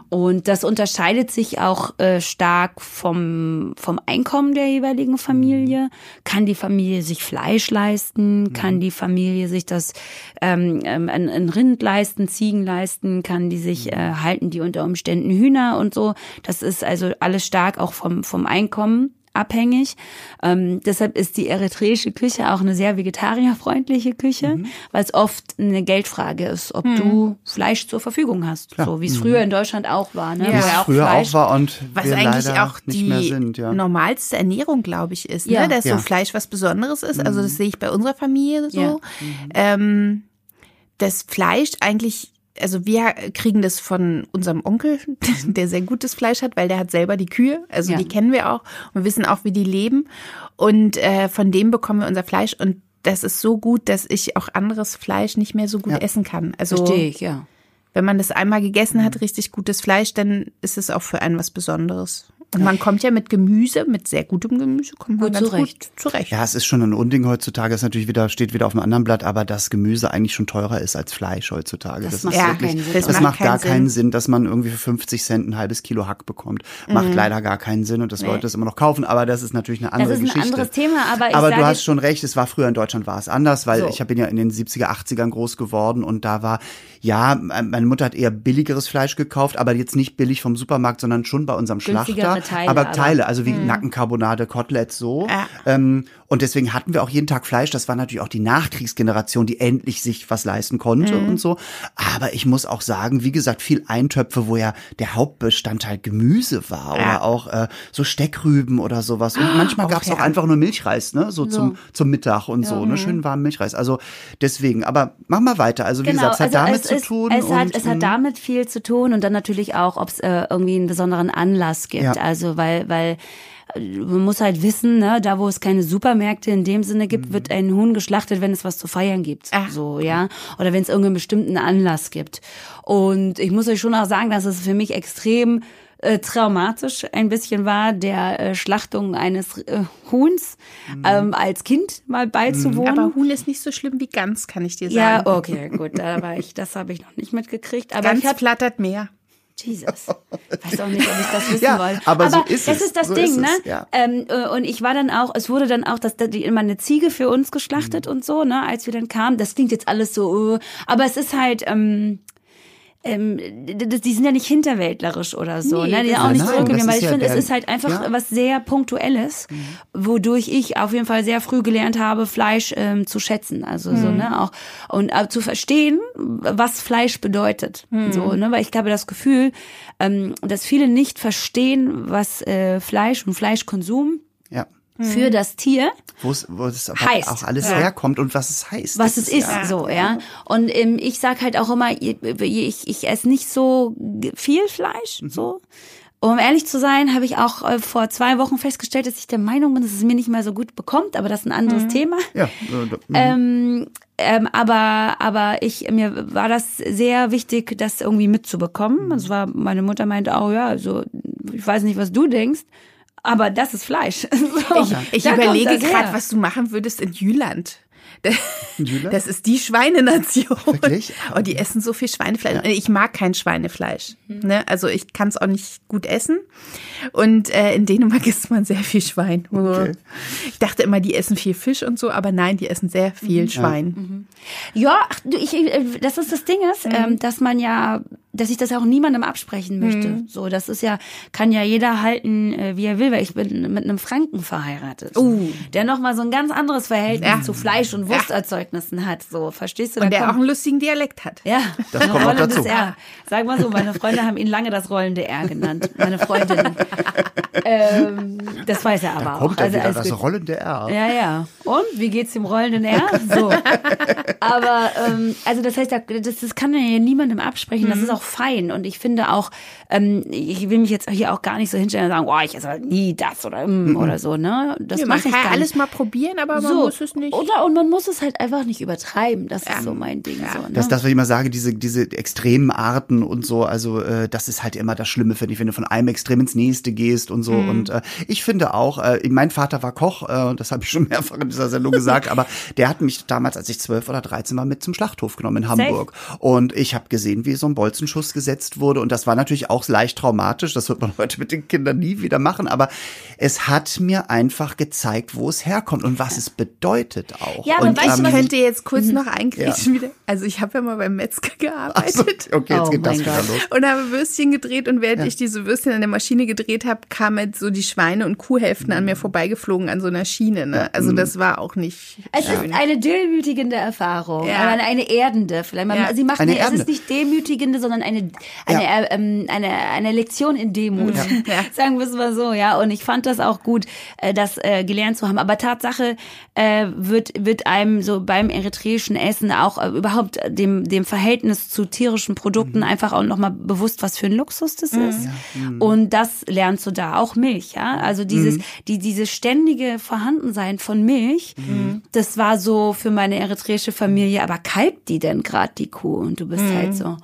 Und das unterscheidet sich auch äh, stark vom, vom Einkommen der jeweiligen Familie. Kann die Familie sich Fleisch leisten? Kann die Familie sich das ähm, ähm, ein, ein Rind leisten, Ziegen leisten? Kann die sich, äh, halten die unter Umständen Hühner und so? Das ist also alles stark auch vom, vom Einkommen abhängig. Ähm, deshalb ist die eritreische Küche auch eine sehr vegetarierfreundliche Küche, weil es oft eine Geldfrage ist, ob du Fleisch zur Verfügung hast. So wie es früher in Deutschland auch war. Ne? Ja. Wie es auch früher Fleisch- auch war und Was wir eigentlich leider auch nicht die mehr sind, ja. normalste Ernährung, glaube ich, ist, Ja. ne? dass Ja. so Fleisch was Besonderes ist. Also das sehe ich bei unserer Familie so. Ja. Ähm, das Fleisch eigentlich, also wir kriegen das von unserem Onkel, der sehr gutes Fleisch hat, weil der hat selber die Kühe. Also Ja. die kennen wir auch und wir wissen auch, wie die leben. Und äh, von dem bekommen wir unser Fleisch und das ist so gut, dass ich auch anderes Fleisch nicht mehr so gut Ja. essen kann. Also Verstehe ich, ja. wenn man das einmal gegessen hat, richtig gutes Fleisch, dann ist es auch für einen was Besonderes. Und man kommt ja mit Gemüse, mit sehr gutem Gemüse, kommt man Gut ganz zurecht. gut zurecht. Ja, es ist schon ein Unding heutzutage. Es ist natürlich wieder, steht wieder auf einem anderen Blatt, aber dass Gemüse eigentlich schon teurer ist als Fleisch heutzutage. Das Das, macht ist ja wirklich, keinen Sinn. das, Das macht, macht gar keinen keinen Sinn, dass man irgendwie für 50 Cent ein halbes Kilo Hack bekommt. Macht leider gar keinen Sinn und dass Leute das immer noch kaufen, aber das ist natürlich eine Das andere ist ein Geschichte. anderes Thema, aber ich aber sage du hast schon recht, es war früher in Deutschland war es anders, weil So. ich bin ja in den 70er, 80ern groß geworden und da war, ja, meine Mutter hat eher billigeres Fleisch gekauft, aber jetzt nicht billig vom Supermarkt, sondern schon bei unserem Schlachter. Teile, aber aber- Teile, also wie Nackenkarbonade, Koteletts so. Ja. Ähm, und deswegen hatten wir auch jeden Tag Fleisch. Das war natürlich auch die Nachkriegsgeneration, die endlich sich was leisten konnte und so. Aber ich muss auch sagen, wie gesagt, viel Eintöpfe, wo ja der Hauptbestandteil Gemüse war Ja. oder auch äh, so Steckrüben oder sowas. Und manchmal auch gab's auch ja. einfach nur Milchreis, ne? So, zum, zum Mittag und so, ne? Schön warmen Milchreis. Also deswegen, aber mach mal weiter. Also wie gesagt, es hat damit es zu ist, tun. Es, hat, und, es hat mm, damit viel zu tun und dann natürlich auch, ob es äh, irgendwie einen besonderen Anlass gibt. Ja. Also weil, weil äh, man muss halt wissen, ne, da wo es keine Supermärkte in dem Sinne gibt, Mhm. wird ein Huhn geschlachtet, wenn es was zu feiern gibt. Ah. So, ja. Oder wenn es irgendeinen bestimmten Anlass gibt. Und ich muss euch schon auch sagen, dass es für mich extrem äh, traumatisch ein bisschen war, der äh, Schlachtung eines äh, Huhns Mhm. ähm, als Kind mal beizuwohnen. Aber Huhn ist nicht so schlimm wie Gans, kann ich dir ja, sagen. okay, gut, da war ich, das habe ich noch nicht mitgekriegt. Aber Gans habe flattert mehr. Jesus. Weiß auch nicht, ob ich das wissen Ja, wollte. aber so ist das es. ist das So Ding, ist ne? es, ja. Ähm, äh, und ich war dann auch, es wurde dann auch, dass die immer eine Ziege für uns geschlachtet und so, ne, als wir dann kamen. Das klingt jetzt alles so, äh, aber es ist halt, ähm, ähm, die sind ja nicht hinterwäldlerisch oder so, Nee, ne? Die sind auch nicht zurückgeblieben, weil ich finde, es ist halt einfach ja. was sehr Punktuelles, wodurch ich auf jeden Fall sehr früh gelernt habe, Fleisch ähm, zu schätzen. Also so, ne, auch und äh, zu verstehen, was Fleisch bedeutet. So, ne? Weil ich habe das Gefühl, ähm, dass viele nicht verstehen, was äh, Fleisch und Fleischkonsum ja. Für das Tier Wo es, wo es aber Heißt. auch alles Ja. herkommt und was es heißt. was es ist, ja- so, ja. Und ähm, ich sag halt auch immer, ich, ich, ich esse nicht so viel Fleisch, Mhm. so. Um ehrlich zu sein, habe ich auch äh, vor zwei Wochen festgestellt, dass ich der Meinung bin, dass es mir nicht mehr so gut bekommt, aber das ist ein anderes Thema. Ja, äh, da- Ähm, ähm, aber aber ich mir war das sehr wichtig, das irgendwie mitzubekommen. Das war meine Mutter meinte auch, ja, also ich weiß nicht, was du denkst, aber das ist Fleisch. So, Ich, ich überlege gerade, was du machen würdest in Jüland. Das ist die Schweinenation. Wirklich? Oh, die essen so viel Schweinefleisch. Ich mag kein Schweinefleisch. Ne? Also ich kann es auch nicht gut essen. Und äh, in Dänemark isst man sehr viel Schwein. Okay. Ich dachte immer, die essen viel Fisch und so, aber nein, die essen sehr viel Schwein. Ja, ach, du, ich, äh, das ist das Ding ist, ähm, dass man ja dass ich das auch niemandem absprechen möchte. Mhm. So, das ist ja, kann ja jeder halten, äh, wie er will, weil ich bin mit einem Franken verheiratet. Uh. Der nochmal so ein ganz anderes Verhältnis Ja. zu Fleisch- und Wursterzeugnissen hat. So, verstehst du? Da Und der auch kommt- einen lustigen Dialekt hat. ja, Das kommt rollendes dazu. R. Sag mal so, meine Freunde haben ihn lange das rollende R genannt. Meine Freundin. ähm, das weiß er aber Da auch. kommt ja Also wieder das gut. rollende R. Ja, ja. Und wie geht's dem rollenden R? So. Aber ähm, also das heißt, da- das, das kann ja niemandem absprechen. Mhm. Das ist auch fein. Und ich finde auch, ähm, ich will mich jetzt hier auch gar nicht so hinstellen und sagen, oh, ich esse halt nie das oder mm, oder so. Ne, das Ja, man mache ich kann ja alles mal probieren, aber man so. muss es nicht. Oder und man muss es halt einfach nicht übertreiben. Das ist so mein Ding. So, ne? Das ist das, was ich immer sage, diese, diese extremen Arten und so, also äh, das ist halt immer das Schlimme, finde ich, wenn du von einem Extrem ins nächste gehst und so. Und äh, ich finde auch, äh, mein Vater war Koch, äh, das habe ich schon mehrfach in dieser Sendung gesagt, aber der hat mich damals, als ich zwölf oder dreizehn war, mit zum Schlachthof genommen in Hamburg. Und ich habe gesehen, wie so ein Bolzenschuss gesetzt wurde. Und das war natürlich auch leicht traumatisch. Das wird man heute mit den Kindern nie wieder machen. Aber es hat mir einfach gezeigt, wo es herkommt und was es bedeutet auch. Ja, aber und, weißt du, Ich was könnte jetzt kurz Mhm. noch einkriegen wieder. Also ich habe ja mal beim Metzger Ach so, gearbeitet. okay, jetzt Oh geht das wieder los. Und habe Würstchen gedreht und während ich diese Würstchen an der Maschine gedreht habe, kamen so die Schweine- und Kuhhälften an mir vorbeigeflogen an so einer Schiene. Ne? Also das war auch nicht Es schön. ist eine demütigende Erfahrung, Ja. aber eine, eine erdende. Vielleicht man, Ja. sie macht Eine nee, es ist nicht demütigende, sondern eine eine, Ja. äh, ähm, eine eine Lektion in Demut. Sagen wir es mal so, ja. Und ich fand das auch gut, äh, das äh, gelernt zu haben. Aber Tatsache äh, wird wird einem so beim eritreischen Essen auch äh, überhaupt dem dem Verhältnis zu tierischen Produkten Mhm. einfach auch noch mal bewusst, was für ein Luxus das ist. Und das lernst du da auch Milch, ja. Also dieses Mhm. die diese ständige Vorhandensein von Milch, Mhm. das war so für meine eritreische Familie. Aber kalbt die denn gerade die Kuh? Und du bist Mhm. halt so.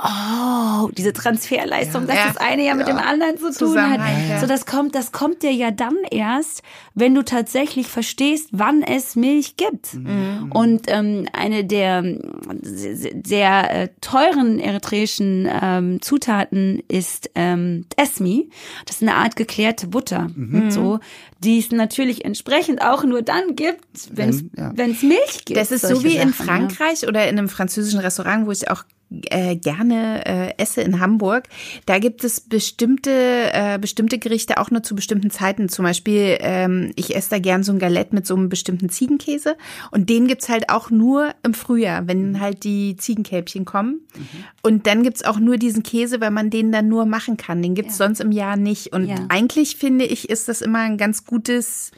Oh, diese Transferleistung, dass Ja. das eine ja mit dem anderen zu tun hat. Ja. So, das kommt, das kommt dir ja dann erst, wenn du tatsächlich verstehst, wann es Milch gibt. Mhm. Und ähm, eine der sehr, sehr äh, teuren eritreischen ähm, Zutaten ist ähm, Esmi. Das ist eine Art geklärte Butter. Mhm. So, die es natürlich entsprechend auch nur dann gibt, wenn es Wenn- ja. Milch gibt. Das ist so wie in Sachen, ne? Frankreich oder in einem französischen Restaurant, wo ich auch äh, gerne äh, esse in Hamburg. Da gibt es bestimmte äh, bestimmte Gerichte auch nur zu bestimmten Zeiten. Zum Beispiel, ähm, ich esse da gern so ein Galette mit so einem bestimmten Ziegenkäse und den gibt's halt auch nur im Frühjahr, wenn halt die Ziegenkälbchen kommen. Und dann gibt's auch nur diesen Käse, weil man den dann nur machen kann. Den gibt's sonst im Jahr nicht. Und Ja. eigentlich finde ich, ist das immer ein ganz gutes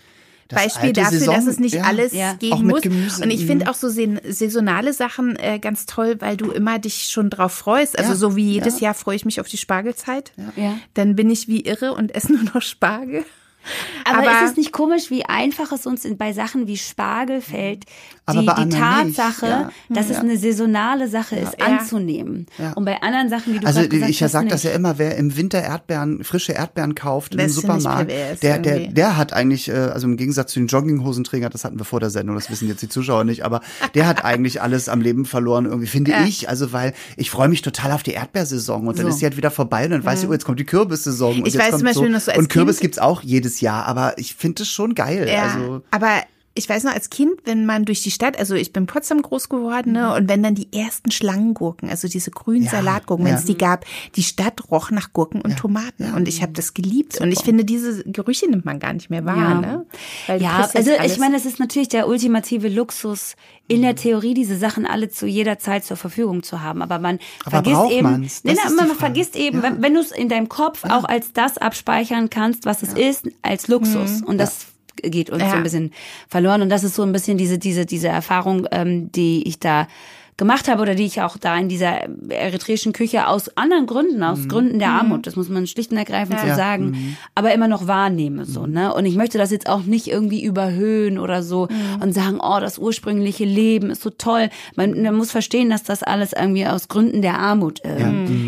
Das Beispiel dafür, Saison, dass es nicht ja. alles Ja. mit muss. Gemüse, Und ich mhm. finde auch so saison- saisonale Sachen äh, ganz toll, weil du immer dich schon drauf freust. Also Ja, so wie jedes ja. Jahr freue ich mich auf die Spargelzeit. Ja. Dann bin ich wie irre und esse nur noch Spargel. Aber, Aber- ist es nicht komisch, wie einfach es uns in, bei Sachen wie Spargel fällt, Aber die, die Tatsache, ja. dass es eine saisonale Sache ist, Ja. anzunehmen. Ja. Und bei anderen Sachen, wie du Also gesagt ich hast, sag das ja immer, wer im Winter Erdbeeren, frische Erdbeeren kauft im Das ich Supermarkt, der, der, der hat eigentlich, äh, also im Gegensatz zu den Jogginghosenträgern, das hatten wir vor der Sendung, das wissen jetzt die Zuschauer nicht, aber der hat eigentlich alles am Leben verloren, irgendwie, finde Ja. ich. Also weil ich freue mich total auf die Erdbeersaison und dann So. ist sie halt wieder vorbei und dann weiß ich, oh, jetzt kommt die Kürbissaison. und Ich jetzt weiß kommt zum Beispiel noch so als Und Kürbis Kind- gibt's auch jedes Jahr, aber ich finde es schon geil. Ja, Also, aber ich weiß noch, als Kind, wenn man durch die Stadt, also ich bin in Potsdam groß geworden, ne, und wenn dann die ersten Schlangengurken, also diese grünen Ja, Salatgurken, wenn es ja. die gab, die Stadt roch nach Gurken und Tomaten. Und ich habe das geliebt. Und ich finde, diese Gerüche nimmt man gar nicht mehr wahr. Ja. Ne? Weil Ja, also ich meine, es ist natürlich der ultimative Luxus, in Mhm. der Theorie diese Sachen alle zu jeder Zeit zur Verfügung zu haben. Aber man Aber vergisst eben, nee, na, man Frage. vergisst eben, wenn, wenn du es in deinem Kopf auch als das abspeichern kannst, was es ist, als Luxus. Und das geht uns Ja. so ein bisschen verloren. Und das ist so ein bisschen diese, diese, diese Erfahrung, ähm, die ich da gemacht habe oder die ich auch da in dieser eritreischen Küche aus anderen Gründen, aus Gründen der Armut, das muss man schlicht und ergreifend so Ja. sagen, aber immer noch wahrnehme so, ne? Und ich möchte das jetzt auch nicht irgendwie überhöhen oder so und sagen, oh, das ursprüngliche Leben ist so toll. Man, man muss verstehen, dass das alles irgendwie aus Gründen der Armut äh,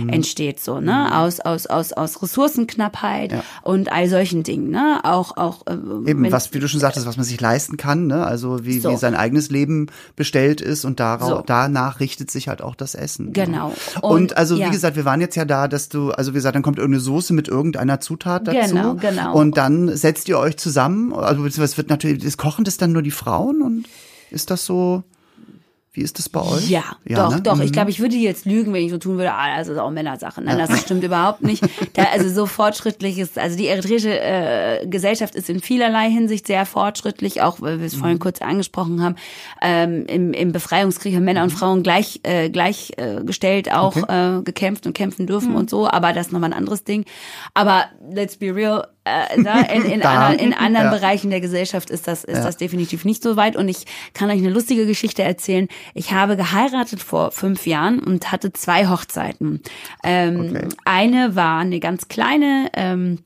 entsteht so, ne? Aus aus aus aus Ressourcenknappheit und all solchen Dingen, ne? Auch auch äh, Eben, was, wie du schon sagtest, was man sich leisten kann, ne? Also wie, So. wie sein eigenes Leben bestellt ist und darauf, So. danach richtet sich halt auch das Essen. Genau. Ne? Und, Und, also ja. wie gesagt, wir waren jetzt ja da, dass du, also wie gesagt, dann kommt irgendeine Soße mit irgendeiner Zutat dazu. Genau, genau. Und dann setzt ihr euch zusammen, also beziehungsweise wird natürlich, das kochen das dann nur die Frauen und ist das so? Wie ist das bei euch? Ja, doch, ne? doch. Mhm. Ich glaube, ich würde jetzt lügen, wenn ich so tun würde, ah, das ist auch Männersache. Nein, das stimmt überhaupt nicht. Da, also so fortschrittlich ist, also die eritreische äh, Gesellschaft ist in vielerlei Hinsicht sehr fortschrittlich, auch weil wir es Mhm. vorhin kurz angesprochen haben. Ähm, im, Im Befreiungskrieg haben Männer und Frauen gleich äh, gleich äh, gestellt auch äh, gekämpft und kämpfen dürfen und so, aber das ist nochmal ein anderes Ding. Aber let's be real, äh, in, in, anderen, in anderen Ja. Bereichen der Gesellschaft ist das, ist das definitiv nicht so weit. Und ich kann euch eine lustige Geschichte erzählen. Ich habe geheiratet vor fünf Jahren und hatte zwei Hochzeiten. Ähm, Okay. Eine war eine ganz kleine, ähm,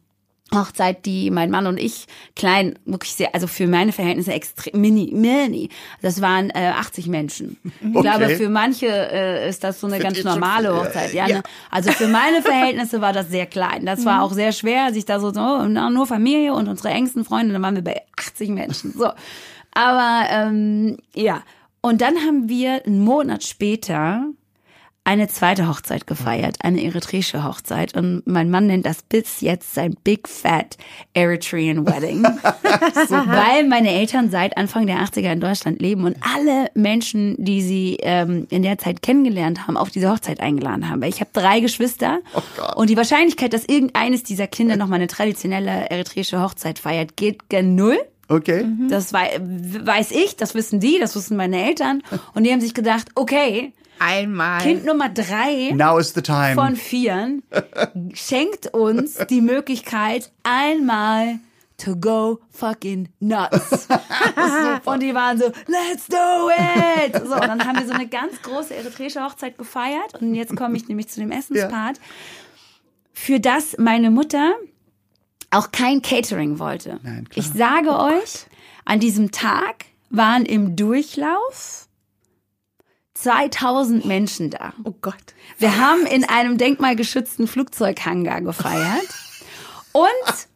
Hochzeit, die mein Mann und ich klein, wirklich sehr, also für meine Verhältnisse extrem mini, mini. Das waren äh, 80 Menschen. Ich glaube, für manche äh, ist das so eine ganz ich schon normale Hochzeit. ja. Ja, ne? Also für meine Verhältnisse war das sehr klein. Das war auch sehr schwer, sich da so, so nur Familie und unsere engsten Freunde, dann waren wir bei 80 Menschen. So. Aber ähm, ja. Und dann haben wir einen Monat später eine zweite Hochzeit gefeiert, eine eritreische Hochzeit. Und mein Mann nennt das bis jetzt sein Big Fat Eritrean Wedding. Weil meine Eltern seit Anfang der 80er in Deutschland leben und alle Menschen, die sie ähm, in der Zeit kennengelernt haben, auf diese Hochzeit eingeladen haben. Weil Ich habe drei Geschwister und die Wahrscheinlichkeit, dass irgendeines dieser Kinder noch mal eine traditionelle eritreische Hochzeit feiert, geht gen Null. Okay. Das wei weiß ich, das wissen die, das wissen meine Eltern. Und die haben sich gedacht, okay, Einmal. Kind Nummer drei Now is the time. von vieren schenkt uns die Möglichkeit, einmal to go fucking nuts. und die waren so, let's do it! So, und dann haben wir so eine ganz große eritreische Hochzeit gefeiert. Und jetzt komme ich nämlich zu dem Essenspart. Für das meine Mutter auch kein Catering wollte. Nein, klar. ich sage euch, an diesem Tag waren im Durchlauf 2000 Menschen da. Oh Gott. Wir haben in einem denkmalgeschützten Flugzeughangar gefeiert. Und,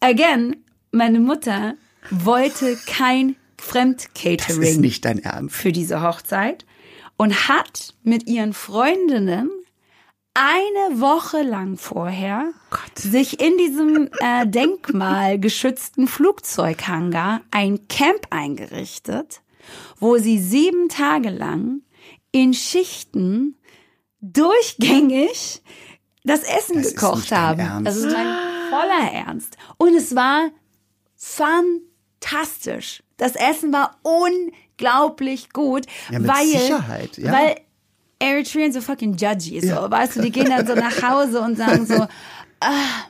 again, meine Mutter wollte kein das ist Fremdcatering nicht dein Ernst. für diese Hochzeit und hat mit ihren Freundinnen eine Woche lang vorher sich in diesem äh, denkmalgeschützten Flugzeughangar ein Camp eingerichtet, wo sie sieben Tage lang in Schichten durchgängig das Essen Das gekocht haben. Ernst. Das ist mein voller Ernst. Und es war fantastisch. Das Essen war unglaublich gut, Ja, mit weil, Sicherheit, ja. weil Eritrean so fucking judgy ist. So, weißt du, die gehen dann so nach Hause und sagen so, ah,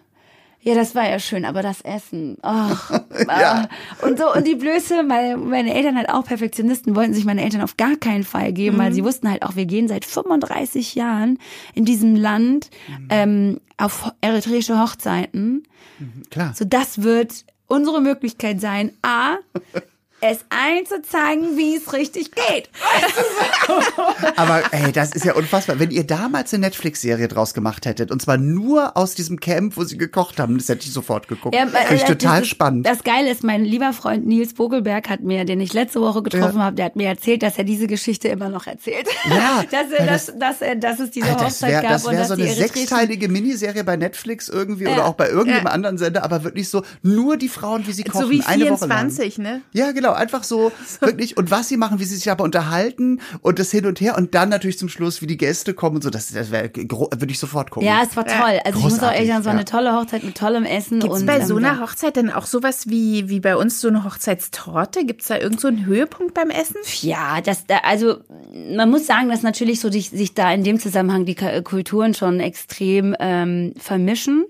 ja, das war ja schön, aber das Essen, ach, ah. und so und die Blöße, meine, meine Eltern halt auch Perfektionisten, wollten sich meine Eltern auf gar keinen Fall geben, weil sie wussten halt auch, wir gehen seit 35 Jahren in diesem Land ähm, auf eritreische Hochzeiten. Klar. So, das wird unsere Möglichkeit sein, A, es allen zu zeigen, wie es richtig geht. Aber ey, das ist ja unfassbar. Wenn ihr damals eine Netflix-Serie draus gemacht hättet, und zwar nur aus diesem Camp, wo sie gekocht haben, das hätte ich sofort geguckt. Ja, Finde ich äh, total das, spannend. Das Geile ist, mein lieber Freund Nils Bogelberg hat mir, den ich letzte Woche getroffen habe, der hat mir erzählt, dass er diese Geschichte immer noch erzählt. Ja, dass, er, weil dass, dass, er, dass es diese Alter, das Hochzeit wäre gab das wär dass so eine sechsteilige Miniserie bei Netflix irgendwie Ja. oder auch bei irgendeinem Ja. anderen Sender, aber wirklich so nur die Frauen, wie sie kochen, So wie eine Woche lang. 24, ne? Ja, genau, einfach so wirklich und was sie machen, wie sie sich aber unterhalten und das hin und her und dann natürlich zum Schluss, wie die Gäste kommen und so, das, das wäre würde ich sofort gucken. Ja, es war toll. Also ich muss auch Großartig, ehrlich sagen, es war eine tolle Hochzeit mit tollem Essen. Gibt's und, bei ähm, so einer. Hochzeit denn auch sowas wie, wie bei uns so eine Hochzeitstorte? Gibt's da irgend so einen Höhepunkt beim Essen? Ja, das, da- also man muss sagen, dass natürlich so sich, sich da in dem Zusammenhang die Ka- Kulturen schon extrem ähm, vermischen.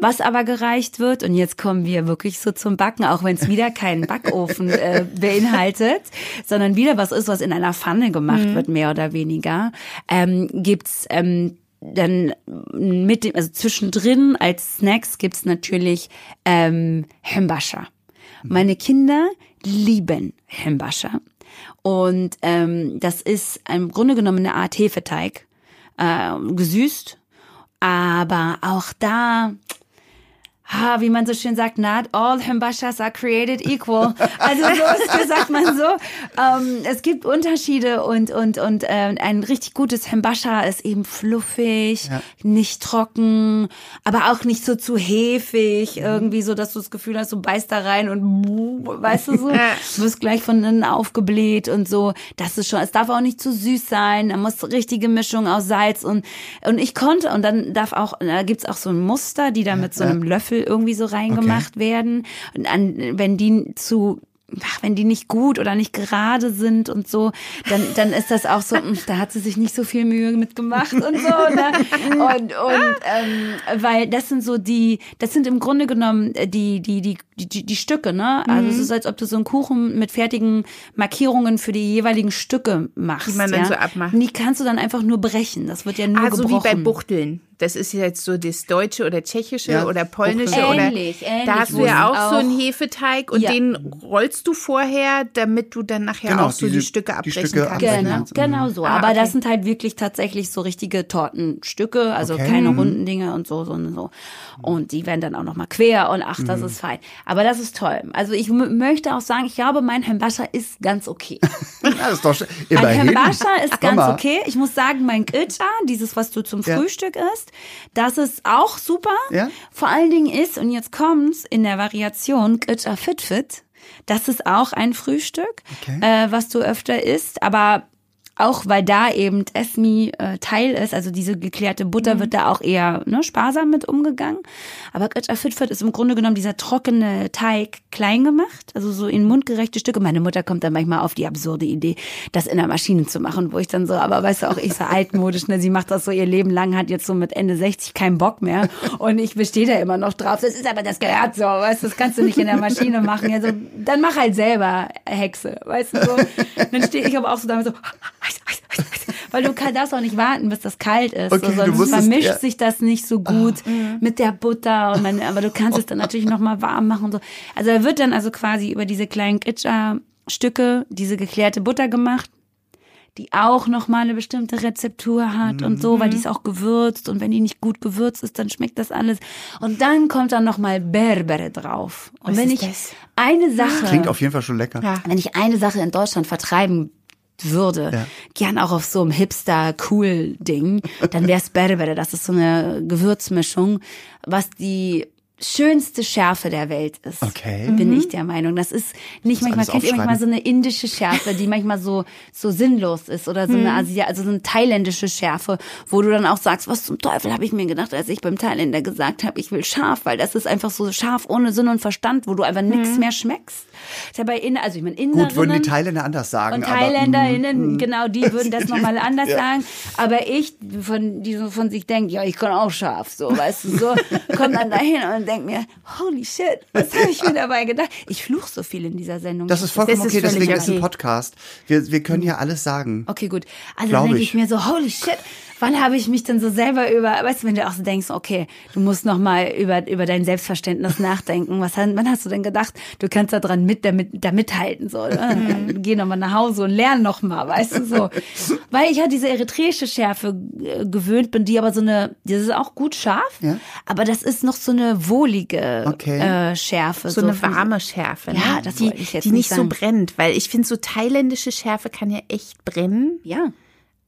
Was aber gereicht wird, und jetzt kommen wir wirklich so zum Backen, auch wenn es wieder keinen Backofen äh, beinhaltet, sondern wieder was ist, was in einer Pfanne gemacht wird, mehr oder weniger, ähm, gibt's ähm, dann mit dem, also zwischendrin als Snacks gibt's natürlich ähm, Hembascha. Meine Kinder lieben Hembascha. Und ähm, das ist im Grunde genommen eine Art Hefeteig, äh, gesüßt. Aber auch da ah, wie man so schön sagt, not all Himbashas are created equal. Also so ist, sagt man so. Ähm, es gibt Unterschiede und und und äh, ein richtig gutes Himbasha ist eben fluffig, Ja. nicht trocken, aber auch nicht so zu hefig, irgendwie so, dass du das Gefühl hast, du beißt da rein und weißt du so, du wirst gleich von innen aufgebläht und so. Das ist schon, es darf auch nicht zu süß sein, da muss richtige Mischung aus Salz und und ich konnte und dann darf auch, da gibt's auch so ein Muster, die da mit so einem Löffel irgendwie so reingemacht werden und an, wenn die zu Ach, wenn die nicht gut oder nicht gerade sind und so, dann, dann ist das auch so, mm, da hat sie sich nicht so viel Mühe mitgemacht und so, ne? Und, und ähm, weil das sind so die, das sind im Grunde genommen äh, die, die, die, die, die Stücke, ne? Also es ist, als ob du so einen Kuchen mit fertigen Markierungen für die jeweiligen Stücke machst. Die man dann ja? so abmacht. Und die kannst du dann einfach nur brechen. Das wird ja nur Also wie gebrochen. bei Buchteln. Das ist jetzt so das Deutsche oder Tschechische Ja, oder Polnische Buchteln. oder Ähnlich, ähnlich, da hast du ja auch, so einen Hefeteig und Ja. den rollst du vorher, damit du dann nachher Genau, auch so die, diese- Stücke die abbrechen Stücke kannst. abbrechen ne? Genau, kannst. genau so. Ah, Aber okay. das sind halt wirklich tatsächlich so richtige Tortenstücke, also Okay. keine Mhm. runden Dinge und so, sondern so. Und die werden dann auch nochmal quer und ach, Mhm. das ist fein. Aber das ist toll. Also ich möchte auch sagen, ich glaube, mein Hembascha ist ganz okay. Das ist doch immerhin. Hembascha ist ganz Hammer. okay. Ich muss sagen, mein Gritscha, dieses, was du zum Ja. Frühstück isst, das ist auch super. Ja. Vor allen Dingen ist, und jetzt kommt's, in der Variation Gritscha Fit Fit, das ist auch ein Frühstück, Okay. äh, was du öfter isst, aber auch weil da eben Esmi äh, Teil ist, also diese geklärte Butter Mhm. wird da auch eher ne, sparsam mit umgegangen. Aber Gritscha Fit Fit ist im Grunde genommen dieser trockene Teig klein gemacht, also so in mundgerechte Stücke. Meine Mutter kommt dann manchmal auf die absurde Idee, das in der Maschine zu machen, wo ich dann so, aber weißt du auch, ich so altmodisch, ne, sie macht das so ihr Leben lang, hat jetzt so mit Ende 60 keinen Bock mehr und ich bestehe da immer noch drauf. Das ist aber, das gehört so, weißt du, das kannst du nicht in der Maschine machen. Ja, so, dann mach halt selber Hexe, weißt du so. Dann stehe ich aber auch so damit so, heiß, heiß, heiß, heiß. weil du darfst auch nicht warten, bis das kalt ist. Okay, so, du sonst vermischt ja. sich das nicht so gut mit der Butter und man, aber du kannst es dann natürlich noch mal warm machen und so. Also da wird dann also quasi über diese kleinen Gritscha-Stücke diese geklärte Butter gemacht die auch noch mal eine bestimmte Rezeptur hat und so, weil die ist auch gewürzt und wenn die nicht gut gewürzt ist, dann schmeckt das alles. Und dann kommt dann noch mal Berbere drauf. Und Was wenn ist ich das? eine Sache Klingt auf jeden Fall schon lecker. Ja. wenn ich eine Sache in Deutschland vertreiben würde, Ja. gern auch auf so einem Hipster-Cool-Ding, dann wär's Berbere. Das ist so eine Gewürzmischung, was die schönste Schärfe der Welt ist. Okay. Bin ich der Meinung. Das ist nicht manchmal, alles kennt ihr manchmal so eine indische Schärfe, die manchmal so, so sinnlos ist oder so eine Asia, also so eine thailändische Schärfe, wo du dann auch sagst, was zum Teufel habe ich mir gedacht, als ich beim Thailänder gesagt habe, ich will scharf, weil das ist einfach so scharf ohne Sinn und Verstand, wo du einfach nichts mehr schmeckst. Ist ja bei Inder, also ich meine. Gut, würden die Thailänder anders sagen. Und ThailänderInnen, genau, die würden das nochmal anders sagen. Aber ich, von, die so von sich denkt, ja, ich kann auch scharf, so, weißt du, so, komm dann dahin und denk mir, holy shit, was habe ich mir dabei gedacht? Ich fluch so viel in dieser Sendung. Das ist vollkommen Das ist okay, deswegen völlig ist ein okay. Podcast. Wir, wir können ja alles sagen. Okay, gut. Also denke ich mir so, holy shit, wann habe ich mich denn so selber über, weißt du, wenn du auch so denkst, okay, du musst noch mal über, über dein Selbstverständnis nachdenken. Was, hat- wann hast du denn gedacht, du kannst da dran mit, damit, da mithalten, so, ne? Geh noch mal nach Hause und lern noch mal, weißt du, so. Weil ich ja diese eritreische Schärfe äh, gewöhnt bin, die aber so eine, das ist auch gut scharf, Ja. aber das ist noch so eine wohlige Okay. äh, Schärfe. So eine von- warme Schärfe. Ne? Ja, das die, ich jetzt die nicht nicht so brennt, weil ich finde, so thailändische Schärfe kann ja echt brennen. Ja.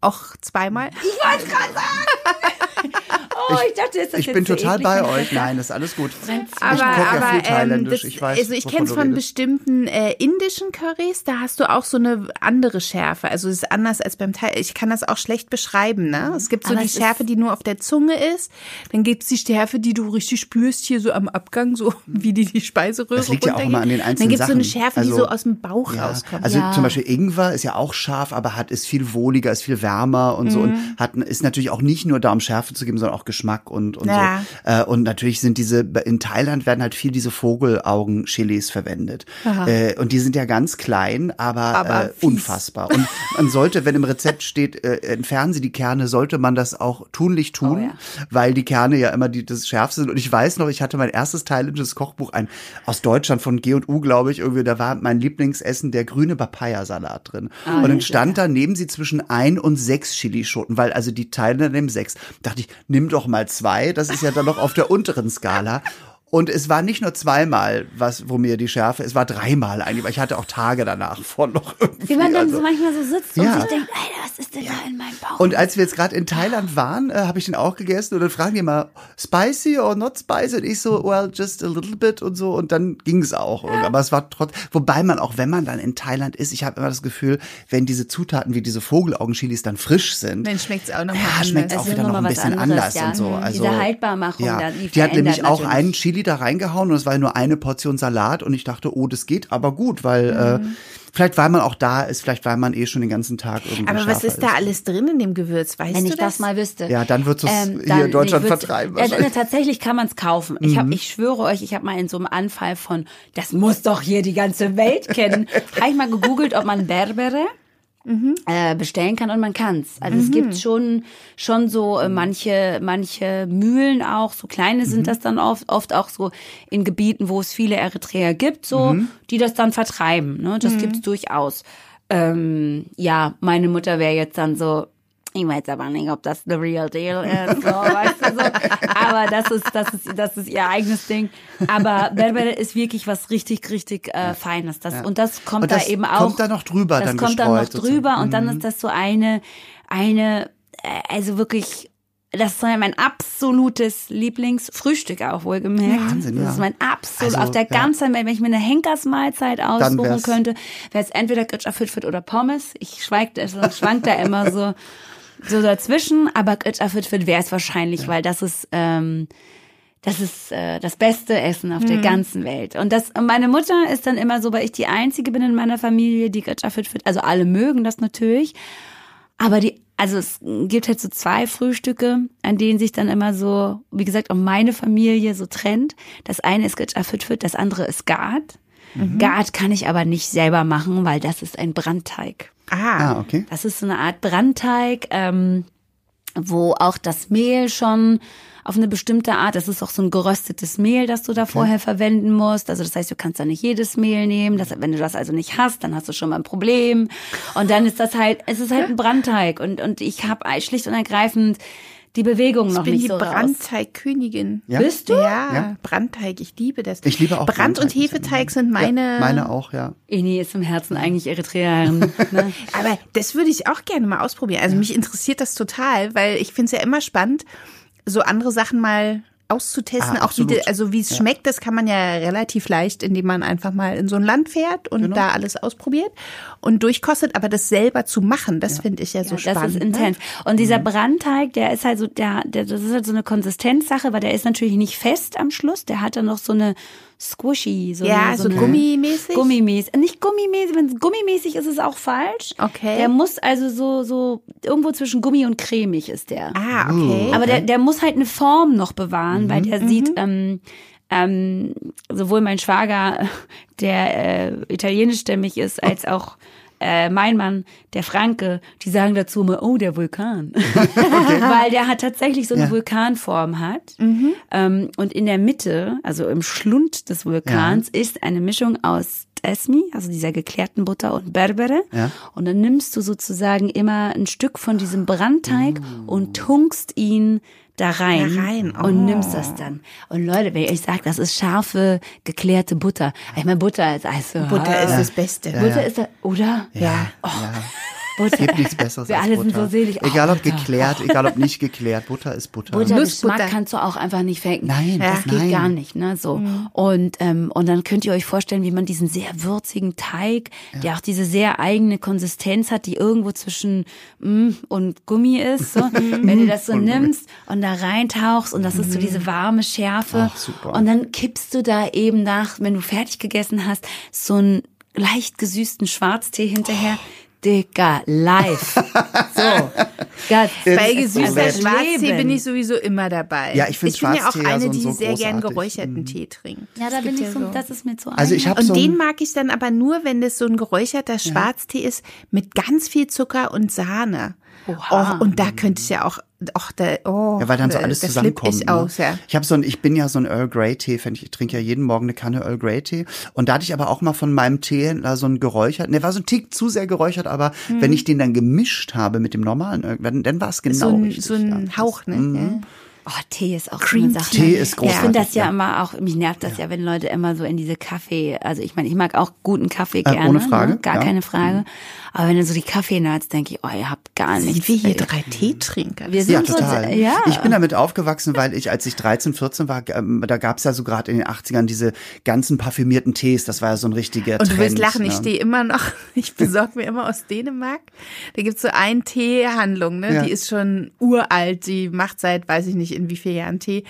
Auch zweimal. Ich wollte gerade sagen. Oh, ich, dachte, ist das Ich jetzt bin total bei ich euch. Nein, das ist alles gut. Aber, ich koche ja viel ähm, thailändisch. das, ich weiß, also ich kenne es von redest. bestimmten äh, indischen Currys, da hast du auch so eine andere Schärfe. Also es ist anders als beim Thai. Ich kann das auch schlecht beschreiben. Ne? Es gibt so Aber die es Schärfe, die nur auf der Zunge ist. Dann gibt's die Schärfe, die du richtig spürst hier so am Abgang, so wie die die Speiseröhre Das liegt ja auch immer an den einzelnen Dann gibt's so eine. Schärfe, die Also- so aus dem Bauch Ja, rauskommt. also Ja. zum Beispiel Ingwer ist ja auch scharf, aber hat ist viel wohliger, ist viel wärmer und so und Mhm. hat ist natürlich auch nicht nur da, um Schärfe zu geben, sondern auch Geschmack und und Ja. so. Äh, und natürlich sind diese in Thailand werden halt viel diese Vogelaugen-Chilis verwendet äh, und die sind ja ganz klein, aber, Aber äh, unfassbar. Und man sollte, wenn im Rezept steht, äh, entfernen Sie die Kerne, sollte man das auch tunlich tun, Oh ja. weil die Kerne ja immer die das schärfste sind. Und ich weiß noch, ich hatte mein erstes thailändisches Kochbuch, ein aus Deutschland von G und U, glaube ich, irgendwie, da war mein Lieblingsessen der grüne Papayasalat drin. und dann stand da, nehmen Sie zwischen ein und sechs Chilischoten, weil also die Thailänder nehmen sechs. Dachte ich, nimm doch mal zwei, das ist ja dann noch auf der unteren Skala. Und es war nicht nur zweimal, was, wo mir die Schärfe, es war dreimal eigentlich, weil ich hatte auch Tage danach von noch irgendwie. Wie man dann also. so manchmal so sitzt Ja. und sich denkt, Alter, was ist denn da in meinem Bauch? Und als wir jetzt gerade in Thailand waren, äh, habe ich den auch gegessen und dann fragen die immer, spicy or not spicy? Und ich so, well, just a little bit und so. Und dann ging es auch. Und, aber es war trotz, wobei man auch, wenn man dann in Thailand ist, ich habe immer das Gefühl, wenn diese Zutaten wie diese Vogelaugenchilis dann frisch sind, Dann schmeckt's auch nochmal ja, anders. schmeckt Es auch ist wieder noch ein bisschen anderes, anders ja. und so. Also, Diese Haltbarmachung, ja. da, die die hat nämlich auch einen Chili da reingehauen und es war nur eine Portion Salat und ich dachte, oh, das geht aber gut, weil äh, vielleicht weil man auch da ist, vielleicht weil man eh schon den ganzen Tag irgendwie Aber was ist da alles drin in dem Gewürz? Weißt Wenn du ich das mal wüsste. Ja, dann würdest du's Ähm, hier dann- in Deutschland vertreiben Ja, wahrscheinlich. tatsächlich kann man es kaufen. Ich, hab, ich schwöre euch, ich habe mal in so einem Anfall von, das muss doch hier die ganze Welt kennen, habe ich mal gegoogelt, ob man Berbere äh, bestellen kann und man kann's. Also es gibt schon schon so äh, manche manche Mühlen auch, so kleine sind das dann oft, oft auch so in Gebieten, wo es viele Eritreer gibt, so die das dann vertreiben. Ne? Das gibt's durchaus. Ähm, ja, meine Mutter wäre jetzt dann so, ich weiß aber nicht, ob das the real deal ist, so, weißt du, so. Aber das ist, das ist, das ist ihr eigenes Ding. Aber Berbere ist wirklich was richtig, richtig äh, Feines. Das, Und das kommt Und das da eben auch. kommt da noch drüber Das dann kommt dann noch drüber sozusagen. und dann ist das so eine, eine, äh, also wirklich, das ist mein absolutes Lieblingsfrühstück auch wohlgemerkt. Wahnsinn, das ja. ist mein absolut, Also, auf der ja. ganzen Welt, wenn ich mir eine Henkersmahlzeit aussuchen könnte, wäre es entweder Gritscher Fitfit oder Pommes. Ich schweig, also schwank da immer so, so dazwischen, aber Gritscher Fitfit wäre es wahrscheinlich, weil das ist, ähm, das ist äh, das beste Essen auf der ganzen Welt. Und das, und meine Mutter ist dann immer so, weil ich die einzige bin in meiner Familie, die Gritscher Fitfit, also alle mögen das natürlich, aber die, also es gibt halt so zwei Frühstücke, an denen sich dann immer so, wie gesagt, auch meine Familie so trennt. Das eine ist Gritscher Fitfit, das andere ist Gart. Gart kann ich aber nicht selber machen, weil das ist ein Brandteig. Ah, Ah, okay. Das ist so eine Art Brandteig, ähm, wo auch das Mehl schon auf eine bestimmte Art, das ist auch so ein geröstetes Mehl, das du da vorher verwenden musst. Also das heißt, du kannst da nicht jedes Mehl nehmen. Das, wenn du das also nicht hast, dann hast du schon mal ein Problem. Und dann ist das halt, es ist halt ein Brandteig. Und, und ich habe schlicht und ergreifend die Bewegung noch ich bin nicht die so raus. Brandteigkönigin. Ja? Bist du? Ja, Ja. Brandteig, ich liebe das. Ich liebe auch Brand- und Brandteig, ich Hefeteig sind meine. Ja, meine auch, ja. Ini ist im Herzen eigentlich Eritreerin. Ne? Aber das würde ich auch gerne mal ausprobieren. Also mich interessiert das total, weil ich finde es ja immer spannend, so andere Sachen mal auszutesten, Ah, auch wie, also wie es schmeckt, das kann man ja relativ leicht, indem man einfach mal in so ein Land fährt und Genau. da alles ausprobiert und durchkostet, aber das selber zu machen, das finde ich ja so Ja, spannend. Das ist ne? intens. Und dieser Brandteig, der ist halt so, der, der, das ist halt so eine Konsistenzsache, weil der ist natürlich nicht fest am Schluss. Der hat dann noch so eine squishy, so Ja, eine, so eine gummimäßig. Gummimäßig. Nicht gummimäßig, wenn es gummimäßig ist, ist es auch falsch. Okay. Der muss also so, so, irgendwo zwischen Gummi und cremig ist der. Ah, okay. Aber der, der muss halt eine Form noch bewahren, weil der sieht, ähm, ähm, sowohl mein Schwager, der äh, italienischstämmig ist, als auch äh, mein Mann, der Franke, die sagen dazu immer, oh, der Vulkan. Weil der hat tatsächlich so eine Ja. Vulkanform hat. Ähm, und in der Mitte, also im Schlund des Vulkans, ist eine Mischung aus Esmi, also dieser geklärten Butter und Berbere. Ja. Und dann nimmst du sozusagen immer ein Stück von diesem Brandteig und tunkst ihn da rein, Da rein, oh. und nimmst das dann. Und Leute, wenn ich sage, das ist scharfe, geklärte Butter. Ich meine, Butter ist also Butter ist das Beste. Butter ist da, oder? Ja. Oh, ja. Butter. Es gibt nichts Besseres Wir als alle Butter. sind so selig. Oh, Egal ob Butter. geklärt, egal ob nicht geklärt, Butter ist Butter. Butter, Nussbutter. Geschmack kannst du auch einfach nicht faken. Nein, das geht nein. gar nicht, ne, so. Und ähm, und dann könnt ihr euch vorstellen, wie man diesen sehr würzigen Teig, der auch diese sehr eigene Konsistenz hat, die irgendwo zwischen mm und Gummi ist, so. wenn du das so Und Gummi. nimmst und da reintauchst und das ist so diese warme Schärfe Ach, super. und dann kippst du da eben nach, wenn du fertig gegessen hast, so einen leicht gesüßten Schwarztee hinterher. Dicker, live. So. Gott, Bei das gesüßter das Schwarztee bin ich sowieso immer dabei. Ja, ich find Ich bin ja auch ja eine, so- die so sehr gern geräucherten Tee trinkt. Ja, da Es bin ich so, ja das ist mir zu Also ich Und so den mag ich dann aber nur, wenn das so ein geräucherter Schwarztee ist mit ganz viel Zucker und Sahne. Oha. Oh, und da könnte ich ja auch, auch da, oh, ja, weil dann so da- alles zusammenkommt. Ich ne? aus, ja. Ich habe so ein, ich bin ja so ein Earl Grey Tee, Fan. ich trinke ja jeden Morgen eine Kanne Earl Grey Tee und da hatte ich aber auch mal von meinem Teehändler so ein geräuchert, der war so ein Tick zu sehr geräuchert, aber Hm. wenn ich den dann gemischt habe mit dem normalen, dann, dann war es genau so ein, richtig. so ein ja. Hauch, ne? Mhm. Ja. Oh, Tee ist auch Cream so eine Sache. Tee ist Ich großartig. finde das ja, ja. immer auch, mich nervt das ja. wenn Leute immer so in diese Kaffee, also ich meine, ich mag auch guten Kaffee Äh, gerne. ohne Frage, Ne? Gar ja. keine Frage. Aber wenn du so die Kaffee-Nerds, denke ich, oh, ihr habt gar Sind nichts. wir hier drei Teetrinker? Wir Ja, sind so, total. ja. Ich bin damit aufgewachsen, weil ich, als ich 13, 14 war, ähm, da gab's ja so gerade in den 80ern diese ganzen parfümierten Tees. Das war ja so ein richtiger Und Trend. du wirst lachen, ich ne? stehe immer noch, ich besorge mir immer aus Dänemark. Da gibt's so eine Teehandlung, ne? Ja. Die ist schon uralt, die macht seit weiß ich nicht in wie vielen Jahren Tee.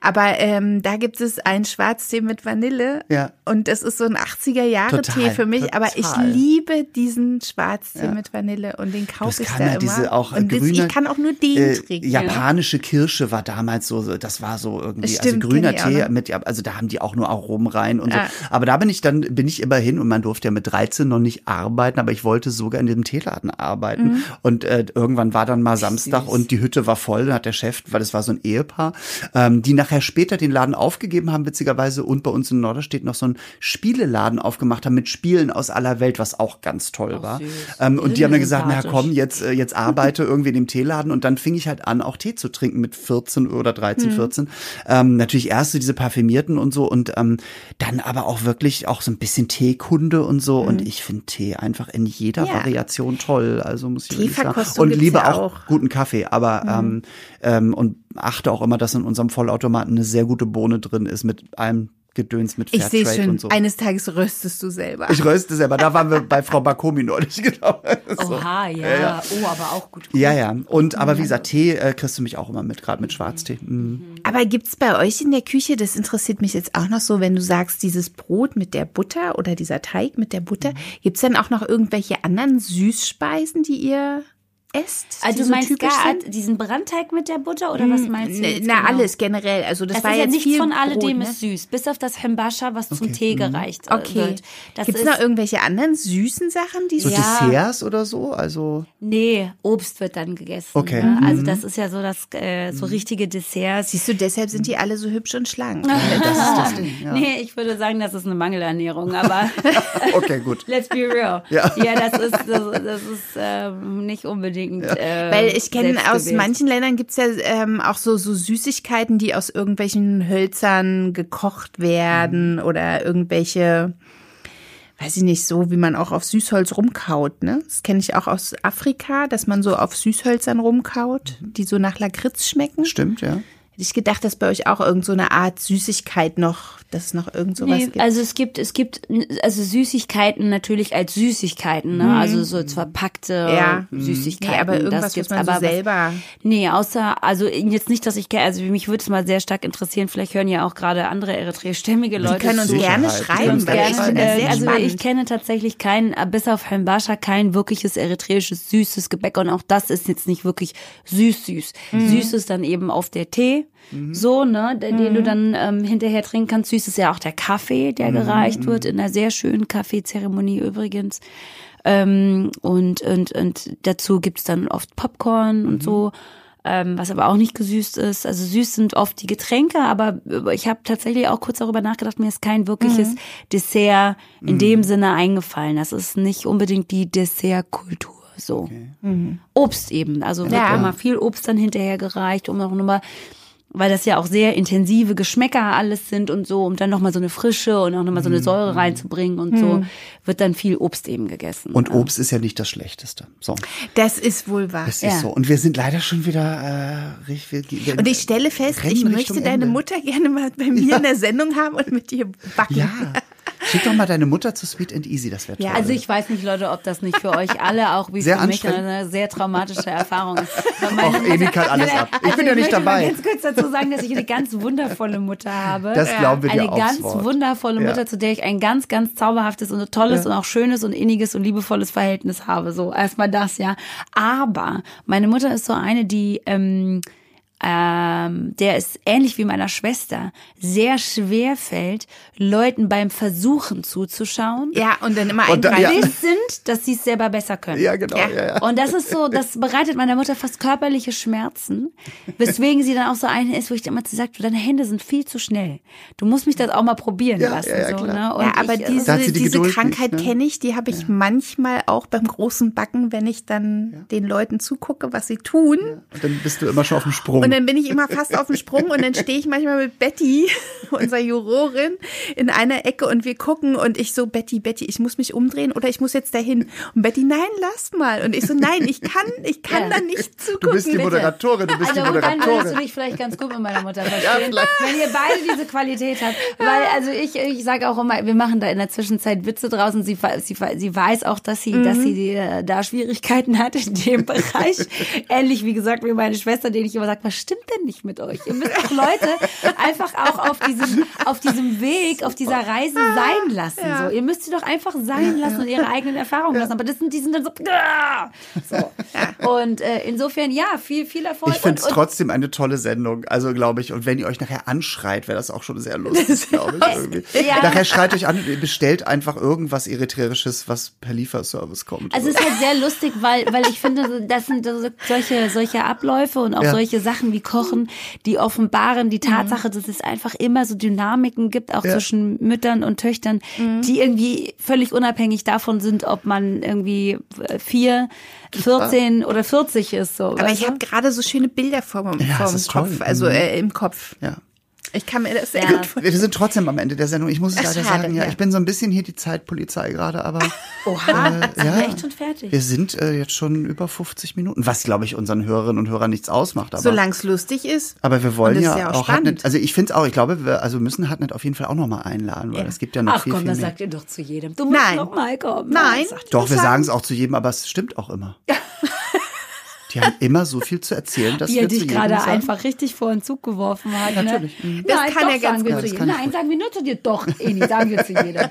Aber ähm, da gibt es einen Schwarztee mit Vanille. Ja. Und das ist so ein 80er Jahre Total, Tee für mich. Aber ich total. liebe diesen Schwarztee mit Vanille und den kaufe ich da ja immer. diese auch und das, grüne, ich kann auch nur den äh, trinken. Japanische Kirsche war damals so, so- das war so irgendwie, Stimmt, also grüner ich auch Tee noch. mit, ja, also da haben die auch nur Aromen rein und so. Ah. Aber da bin ich dann, bin ich immer hin und man durfte ja mit 13 noch nicht arbeiten, aber ich wollte sogar in diesem Teeladen arbeiten. Mhm. Und äh, irgendwann war dann mal Samstag und die Hütte war voll, dann hat der Chef, weil das war so ein Ehepaar, ähm, die nachher später den Laden aufgegeben haben, witzigerweise, und bei uns in Norderstedt noch so einen Spieleladen aufgemacht haben mit Spielen aus aller Welt, was auch ganz toll war. Ähm, und die haben dann gesagt, na komm, jetzt, äh, jetzt arbeite irgendwie in dem Teeladen und dann fing ich halt an, auch Tee zu trinken mit 14 oder 13, 14. Ähm, natürlich erst so diese parfümierten und so und ähm, dann aber auch wirklich auch so ein bisschen Teekunde und so und ich finde Tee einfach in jeder Ja. Variation toll, also muss ich sagen. Und liebe ja auch, auch. guten Kaffee, aber ähm, ähm, und achte auch immer, dass in unserem Vollautomaten eine sehr gute Bohne drin ist mit allem Gedöns mit ich sehe Fairtrade schon, und so. eines Tages röstest du selber. Ich röste selber. Da waren wir bei Frau Bakomi neulich, genau. So. Oha, ja. Oh, aber auch gut. Ja, ja. Und aber wie gesagt, Tee äh, kriegst du mich auch immer mit, gerade mit Schwarztee. Mhm. Aber gibt's bei euch in der Küche, das interessiert mich jetzt auch noch so, wenn du sagst, dieses Brot mit der Butter oder dieser Teig mit der Butter, gibt's dann auch noch irgendwelche anderen Süßspeisen, die ihr esst? die Also du so meinst typisch gar sind? diesen Brandteig mit der Butter oder was meinst du? Ne, jetzt Na, genau? alles generell. Also das, Das war ist ja jetzt nichts viel von alledem Brot, ne? ist süß, bis auf das Hembascha, was zum Tee gereicht äh, Okay. wird. Gibt's ist, noch irgendwelche anderen süßen Sachen, die So Ja. Desserts oder so? Also nee, Obst wird dann gegessen. Okay. Ne? Also das ist ja so das äh, so richtige Desserts. Siehst du, deshalb sind die alle so hübsch und schlank. das ist das Ding. Ja. Nee, ich würde sagen, das ist eine Mangelernährung, aber Okay, gut. let's be real. Ja. das ist, das, das ist ähm, nicht unbedingt. Äh, Weil ich kenne aus manchen Ländern gibt's ja ähm, auch so, so Süßigkeiten, die aus irgendwelchen Hölzern gekocht werden oder irgendwelche, weiß ich nicht, so wie man auch auf Süßholz rumkaut. Ne? Das kenne ich auch aus Afrika, dass man so auf Süßhölzern rumkaut, die so nach Lakritz schmecken. Stimmt, ja. Hätte ich gedacht, dass bei euch auch irgend so eine Art Süßigkeit noch, dass es noch irgend sowas Nee, gibt. also es gibt, es gibt also Süßigkeiten natürlich als Süßigkeiten, ne? Also so verpackte Mhm. Ja. Süßigkeiten. nee, aber das irgendwas, was gibt's. man so aber was- selber... Nee, außer, also jetzt nicht, dass ich, also mich würde es mal sehr stark interessieren, vielleicht hören ja auch gerade andere eritreistämmige Leute Die können uns zu. gerne Sicherheit. schreiben, das äh, sehr also spannend. ich kenne tatsächlich kein, äh, bis auf Hembascha, kein wirkliches eritreisches süßes Gebäck und auch das ist jetzt nicht wirklich süß süß. Mhm. Süß ist dann eben auf der Tee, so ne, den, den du Mhm. dann ähm, hinterher trinken kannst. Süß ist ja auch der Kaffee, der gereicht wird in einer sehr schönen Kaffeezeremonie übrigens. Ähm, und, und, und dazu gibt's dann oft Popcorn und so. Ähm, was aber auch nicht gesüßt ist. Also süß sind oft die Getränke, aber ich habe tatsächlich auch kurz darüber nachgedacht, mir ist kein wirkliches Dessert in dem Sinne eingefallen. Das ist nicht unbedingt die Dessertkultur. So. Obst eben. Also wird Ja. immer viel Obst dann hinterher gereicht, um auch nochmal, weil das ja auch sehr intensive Geschmäcker alles sind und so, um dann nochmal so eine Frische und auch nochmal so eine Säure reinzubringen und so, wird dann viel Obst eben gegessen. Und Obst ist ja nicht das Schlechteste. So, Das ist wohl wahr. das Ja. ist so. Und wir sind leider schon wieder äh, richtig. Und ich stelle fest, ich Richtung möchte deine Ende. Mutter gerne mal bei mir in der Sendung haben und mit ihr backen. Ja. Schick doch mal deine Mutter zu Sweet and Easy, das wäre toll. Ja, Also ich weiß nicht, Leute, ob das nicht für euch alle auch wie Sehr für mich eine sehr traumatische Erfahrung ist. Och, Eni kann alles ab. Ich bin ja nicht möchte mal dabei. ganz kurz dazu sagen, dass ich eine ganz wundervolle Mutter habe. Das glauben wir dir Eine ganz Wort. wundervolle Ja. Mutter, zu der ich ein ganz, ganz zauberhaftes und tolles Ja. und auch schönes und inniges und liebevolles Verhältnis habe. So, erstmal das, ja. Aber meine Mutter ist so eine, die, ähm, ähm, der es ähnlich wie meiner Schwester sehr schwer fällt, Leuten beim Versuchen zuzuschauen. Ja, und dann immer Und da- ja. Wissend, dass sie es selber besser können. Ja, genau. Ja. Ja. Ja, Und das ist so, das bereitet meiner Mutter fast körperliche Schmerzen, weswegen sie dann auch so eine ist, wo ich dann immer zu sagt, deine Hände sind viel zu schnell. Du musst mich das auch mal probieren Ja, lassen. ja, ja, so, klar. ne? Und Ja, aber ich, äh, diese, die diese Krankheit ne? kenne ich, die habe ich manchmal auch beim großen Backen, wenn ich dann den Leuten zugucke, was sie tun. Und dann bist du immer schon auf dem Sprung. Und dann bin ich immer fast auf dem Sprung und dann stehe ich manchmal mit Betty, unserer Jurorin, in einer Ecke und wir gucken und ich so, Betty, Betty, ich muss mich umdrehen oder ich muss jetzt dahin. Und Betty, nein, lass mal. Und ich so, nein, ich kann, ich kann Ja. da nicht zugucken. Du bist die Moderatorin, du bist Also die und dann würdest du Moderatorin. dich vielleicht ganz gut mit meiner Mutter verstehen, wenn ihr beide diese Qualität habt. Weil, also ich, ich sage auch immer, wir machen da in der Zwischenzeit Witze draußen. Sie, sie, sie weiß auch, dass sie, dass sie die, äh, da Schwierigkeiten hat in dem Bereich. Ähnlich wie gesagt wie meine Schwester, denen ich immer sage, stimmt denn nicht mit euch? Ihr müsst doch Leute einfach auch auf diesem, auf diesem Weg, auf dieser Reise sein lassen. So, ihr müsst sie doch einfach sein lassen und ihre eigenen Erfahrungen lassen. Aber das sind, die sind dann so, so. Und äh, insofern, ja, viel, viel Erfolg. Ich finde es trotzdem eine tolle Sendung, also glaube ich. Und wenn ihr euch nachher anschreit, wäre das auch schon sehr lustig, glaube ich. Irgendwie. Ja. Nachher schreit euch an, ihr bestellt einfach irgendwas Eritreisches, was per Lieferservice kommt. Also es ist halt sehr lustig, weil, weil ich finde, das sind so- solche, solche Abläufe und auch Ja. solche Sachen wie Kochen, die offenbaren die Tatsache, dass es einfach immer so Dynamiken gibt, auch Ja. zwischen Müttern und Töchtern, die irgendwie völlig unabhängig davon sind, ob man irgendwie äh, vier, 14 oder 40 ist. So, Aber ich habe gerade so schöne Bilder vor, Ja, vor dem Kopf, toll. also Mhm. äh, im Kopf. ja. Ich kann mir das sehr Ja. gut vorstellen. Wir sind trotzdem am Ende der Sendung. Ich muss es leider sagen, ja, ich bin so ein bisschen hier die Zeitpolizei gerade, aber Oha, sind ja. wir echt schon fertig. wir sind äh, jetzt schon über 50 Minuten, was glaube ich unseren Hörerinnen und Hörern nichts ausmacht. Aber, Solange es lustig ist. aber wir wollen ja, ist ja auch auch. Hartnett, also ich finde es auch, ich glaube, wir also müssen Hartnett auf jeden Fall auch nochmal einladen, weil Ja. es gibt ja noch Ach viel, komm, viel das mehr. sagt ihr doch zu jedem. Du musst Nein. noch mal kommen. Nein. Doch, wir sagen es auch zu jedem, aber es stimmt auch immer. Die haben immer so viel zu erzählen, dass Wie wir er dich gerade sagen, einfach richtig vor den Zug geworfen hat. Natürlich. Ne? Das Nein, kann er ganz sagen wir gut. kann ich Nein, sagen wir nur zu dir. Doch, Eni, sagen wir zu jedem.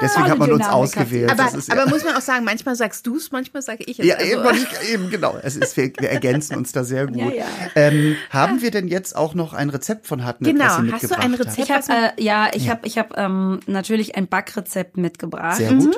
Deswegen hat man uns ausgewählt. Aber, Das ist, ja- aber muss man auch sagen, manchmal sagst du es, manchmal sage ich es. Ja, Also, eben, eben, genau. Es ist, wir, wir ergänzen uns da sehr gut. Ja, ja. Ähm, haben wir denn jetzt auch noch ein Rezept von Hartnett, Genau, hast du mitgebracht ein hat? Rezept? Ich habe äh, ja, ich habe ich habe ähm, natürlich ein Backrezept mitgebracht Sehr gut.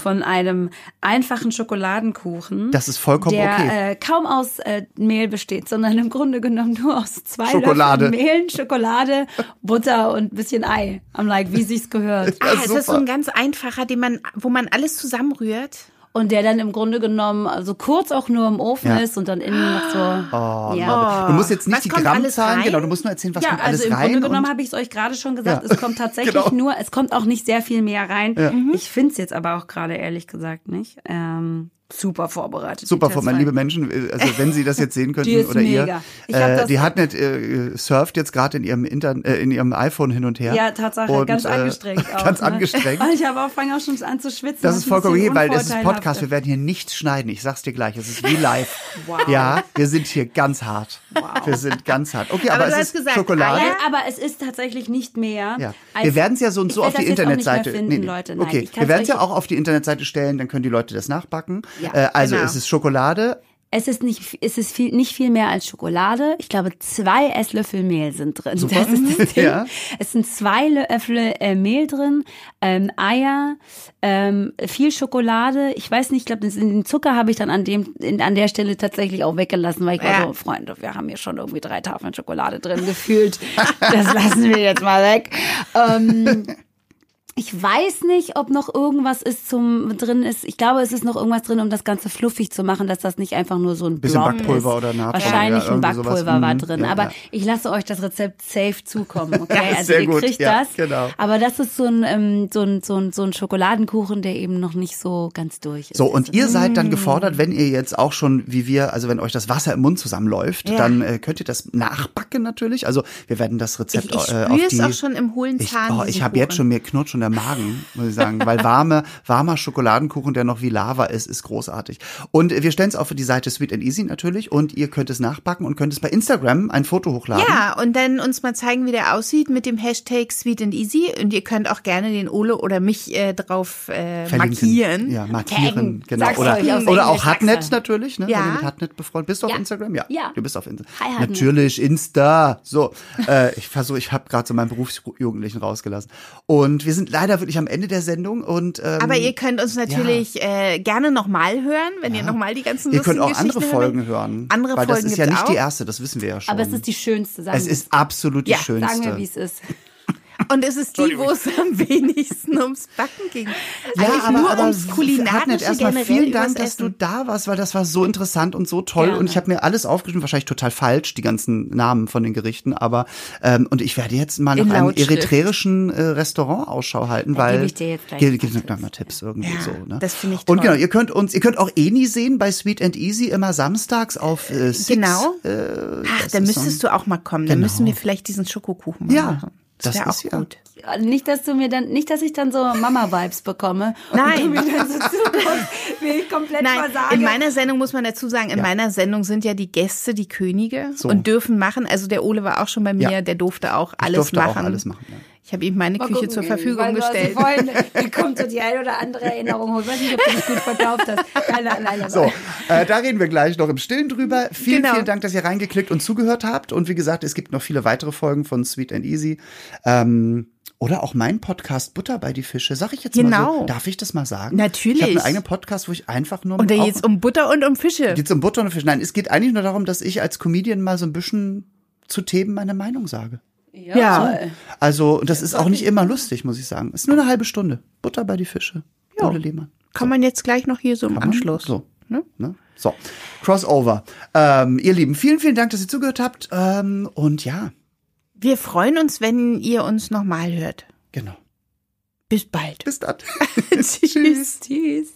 von einem einfachen Schokoladenkuchen. Das ist vollkommen der okay. äh, kaum aus äh, Mehl besteht, sondern im Grunde genommen nur aus zwei Schokolade. Löffeln Mehl, Schokolade, Butter und ein bisschen Ei. Am like, wie sich's gehört. Ah, ist das so ein ganz einfacher, den man, wo man alles zusammenrührt? Und der dann im Grunde genommen also kurz auch nur im Ofen Ja. ist und dann innen noch so. Oh, ja. Du musst jetzt nicht Was die Grammzahlen, rein? genau, du musst nur erzählen, was Ja, kommt alles also im rein. Grunde genommen habe ich es euch gerade schon gesagt, Ja. es kommt tatsächlich Genau. nur, es kommt auch nicht sehr viel mehr rein. Ich finde es jetzt aber auch gerade ehrlich gesagt nicht. Ähm, super vorbereitet. Super, Testfrage. liebe Menschen, äh, also wenn Sie das jetzt sehen könnten oder ihr, mega. Hab äh, das- die Hartnett äh, surft jetzt gerade in ihrem Intern äh, in ihrem iPhone hin und her. Ja, Tatsache, Und, ganz äh, angestrengt auch. Ganz ne? angestrengt. Ich habe auch fange auch schon an zu schwitzen. Das was ist vollkommen okay, weil das ist Podcast. Wir werden hier nichts schneiden. Ich sag's dir gleich. Es ist wie live. Wow. Ja, wir sind hier ganz hart. Wir sind ganz hart. Okay, aber, Aber es ist gesagt, Schokolade. Ja, aber es ist tatsächlich nicht mehr. Ja. als- Wir werden es ja so und so auf die das nicht Internetseite. Finden, Leute. Nein, okay, wir werden es ja auch auf die Internetseite stellen, dann können die Leute das nachbacken. Ja, äh, also genau. es ist Schokolade. Es ist nicht, es ist viel, nicht viel mehr als Schokolade. Ich glaube, zwei Esslöffel Mehl sind drin. Super. Das ist das Ding. Ja. Es sind zwei Löffel äh, Mehl drin, ähm, Eier, ähm, viel Schokolade. Ich weiß nicht, ich glaube, den- den Zucker habe ich dann an dem, in, an der Stelle tatsächlich auch weggelassen, weil ich war Ja. so, Freunde, wir haben hier schon irgendwie drei Tafeln Schokolade drin gefühlt. Das lassen wir jetzt mal weg. Ähm, ich weiß nicht, ob noch irgendwas ist zum drin ist. Ich glaube, es ist noch irgendwas drin, um das Ganze fluffig zu machen, dass das nicht einfach nur so ein Bisschen Blob Backpulver ist. oder Natron Wahrscheinlich oder ein irgendwie sowas. Backpulver war Mhm. drin. Ja, Aber ja. ich lasse euch das Rezept safe zukommen. Okay, also sehr ihr gut. kriegt Ja, das. genau. Aber das ist so ein, ähm, so ein so ein so ein Schokoladenkuchen, der eben noch nicht so ganz durch ist. So, und ihr seid Mm. dann gefordert, wenn ihr jetzt auch schon, wie wir, also wenn euch das Wasser im Mund zusammenläuft, dann äh, könnt ihr das nachbacken natürlich. Also wir werden das Rezept Ich, ich äh, spüre auf es die... auch schon im hohlen Ich, Zahn. oh, diesen ich habe jetzt schon, mir knurrt schon der Magen, muss ich sagen, weil warme, warmer Schokoladenkuchen, der noch wie Lava ist, ist großartig. Und wir stellen es auf die Seite Sweet and Easy natürlich und ihr könnt es nachbacken und könnt es bei Instagram ein Foto hochladen. Ja, und dann uns mal zeigen, wie der aussieht mit dem Hashtag Sweet and Easy. Und ihr könnt auch gerne den Ole oder mich äh, drauf äh, Verlinken. markieren. Ja, markieren, Taggen. genau. Sag's Oder, oder auch Englisch, sag's natürlich, ne? Ja. Wenn du mit Hartnett befreundet bist. Du auf Ja. Instagram? Ja. Ja. Du bist auf Instagram. Hi, Hartnett. Natürlich, Insta. So, äh, ich versuche, ich habe gerade so meinen Berufsjugendlichen rausgelassen. Und wir sind leider wirklich am Ende der Sendung und ähm, Aber ihr könnt uns natürlich äh, gerne nochmal hören, wenn ihr nochmal die ganzen ihr könnt auch andere Folgen hören. hören. Andere weil das Folgen ist ja nicht die auch. erste, das wissen wir ja schon. Aber es ist die schönste, sagen es ist absolut die Ja, schönste. Sagen wir, wie es ist. Und es ist die, wo es am wenigsten ums Backen ging. Ja, Eigentlich aber, nur aber ums Kulinarische erstmal vielen Dank, dass du da warst, weil das war so interessant und so toll. Gerne. Und ich habe mir alles aufgeschrieben, wahrscheinlich total falsch, die ganzen Namen von den Gerichten. Aber ähm, und ich werde jetzt mal In nach einem eritreischen äh, Restaurant Ausschau halten, Da weil gebe ich dir jetzt gleich Ge- ein gleich mal Tipps irgendwie Ja, so. Ne? das finde ich Und toll. genau, ihr könnt uns, ihr könnt auch Eni sehen bei Sweet and Easy immer samstags auf äh, Six. Genau. Äh, Ach, dann ist so müsstest du auch mal kommen. Dann Genau. müssen wir vielleicht diesen Schokokuchen Ja, machen. Das, das wäre ist auch ja- gut. Nicht, dass du mir dann, nicht, dass ich dann so Mama-Vibes bekomme. Nein. Und du mir dann so zukommst, wie ich komplett Nein, versage. in meiner Sendung muss man dazu sagen, in meiner Sendung sind ja die Gäste die Könige So. und dürfen machen. Also der Ole war auch schon bei mir, Ja. der durfte auch Ich alles durfte machen. auch alles machen. Ja. Ich habe ihm meine Mal Küche gucken, zur Verfügung gestellt. Vorhin, mir kommt so die ein oder andere Erinnerung hoch. Ich weiß nicht, ob du dich gut verkauft hast. Keine Ahnung. So, äh, da reden wir gleich noch im Stillen drüber. Vielen, Genau. vielen Dank, dass ihr reingeklickt und zugehört habt. Und wie gesagt, es gibt noch viele weitere Folgen von Sweet and Easy. Ähm, oder auch mein Podcast Butter bei die Fische. Sag ich jetzt mal Genau. so. Darf ich das mal sagen? Natürlich. Ich habe einen eigenen Podcast, wo ich einfach nur Und da auch- geht's um Butter und um Fische. geht's um Butter und Fisch. Nein, es geht eigentlich nur darum, dass ich als Comedian mal so ein bisschen zu Themen meine Meinung sage. Ja. Also, das ist auch nicht immer lustig, muss ich sagen. Ist nur eine halbe Stunde. Butter bei die Fische. Ja. Ole Lehmann. Kann man jetzt gleich noch hier so im Anschluss. So. Ne? So. Crossover. Ähm, ihr Lieben, vielen, vielen Dank, dass ihr zugehört habt. Ähm, und ja, Wir freuen uns, wenn ihr uns nochmal hört. genau. Bis bald. Bis dann. Tschüss. Tschüss.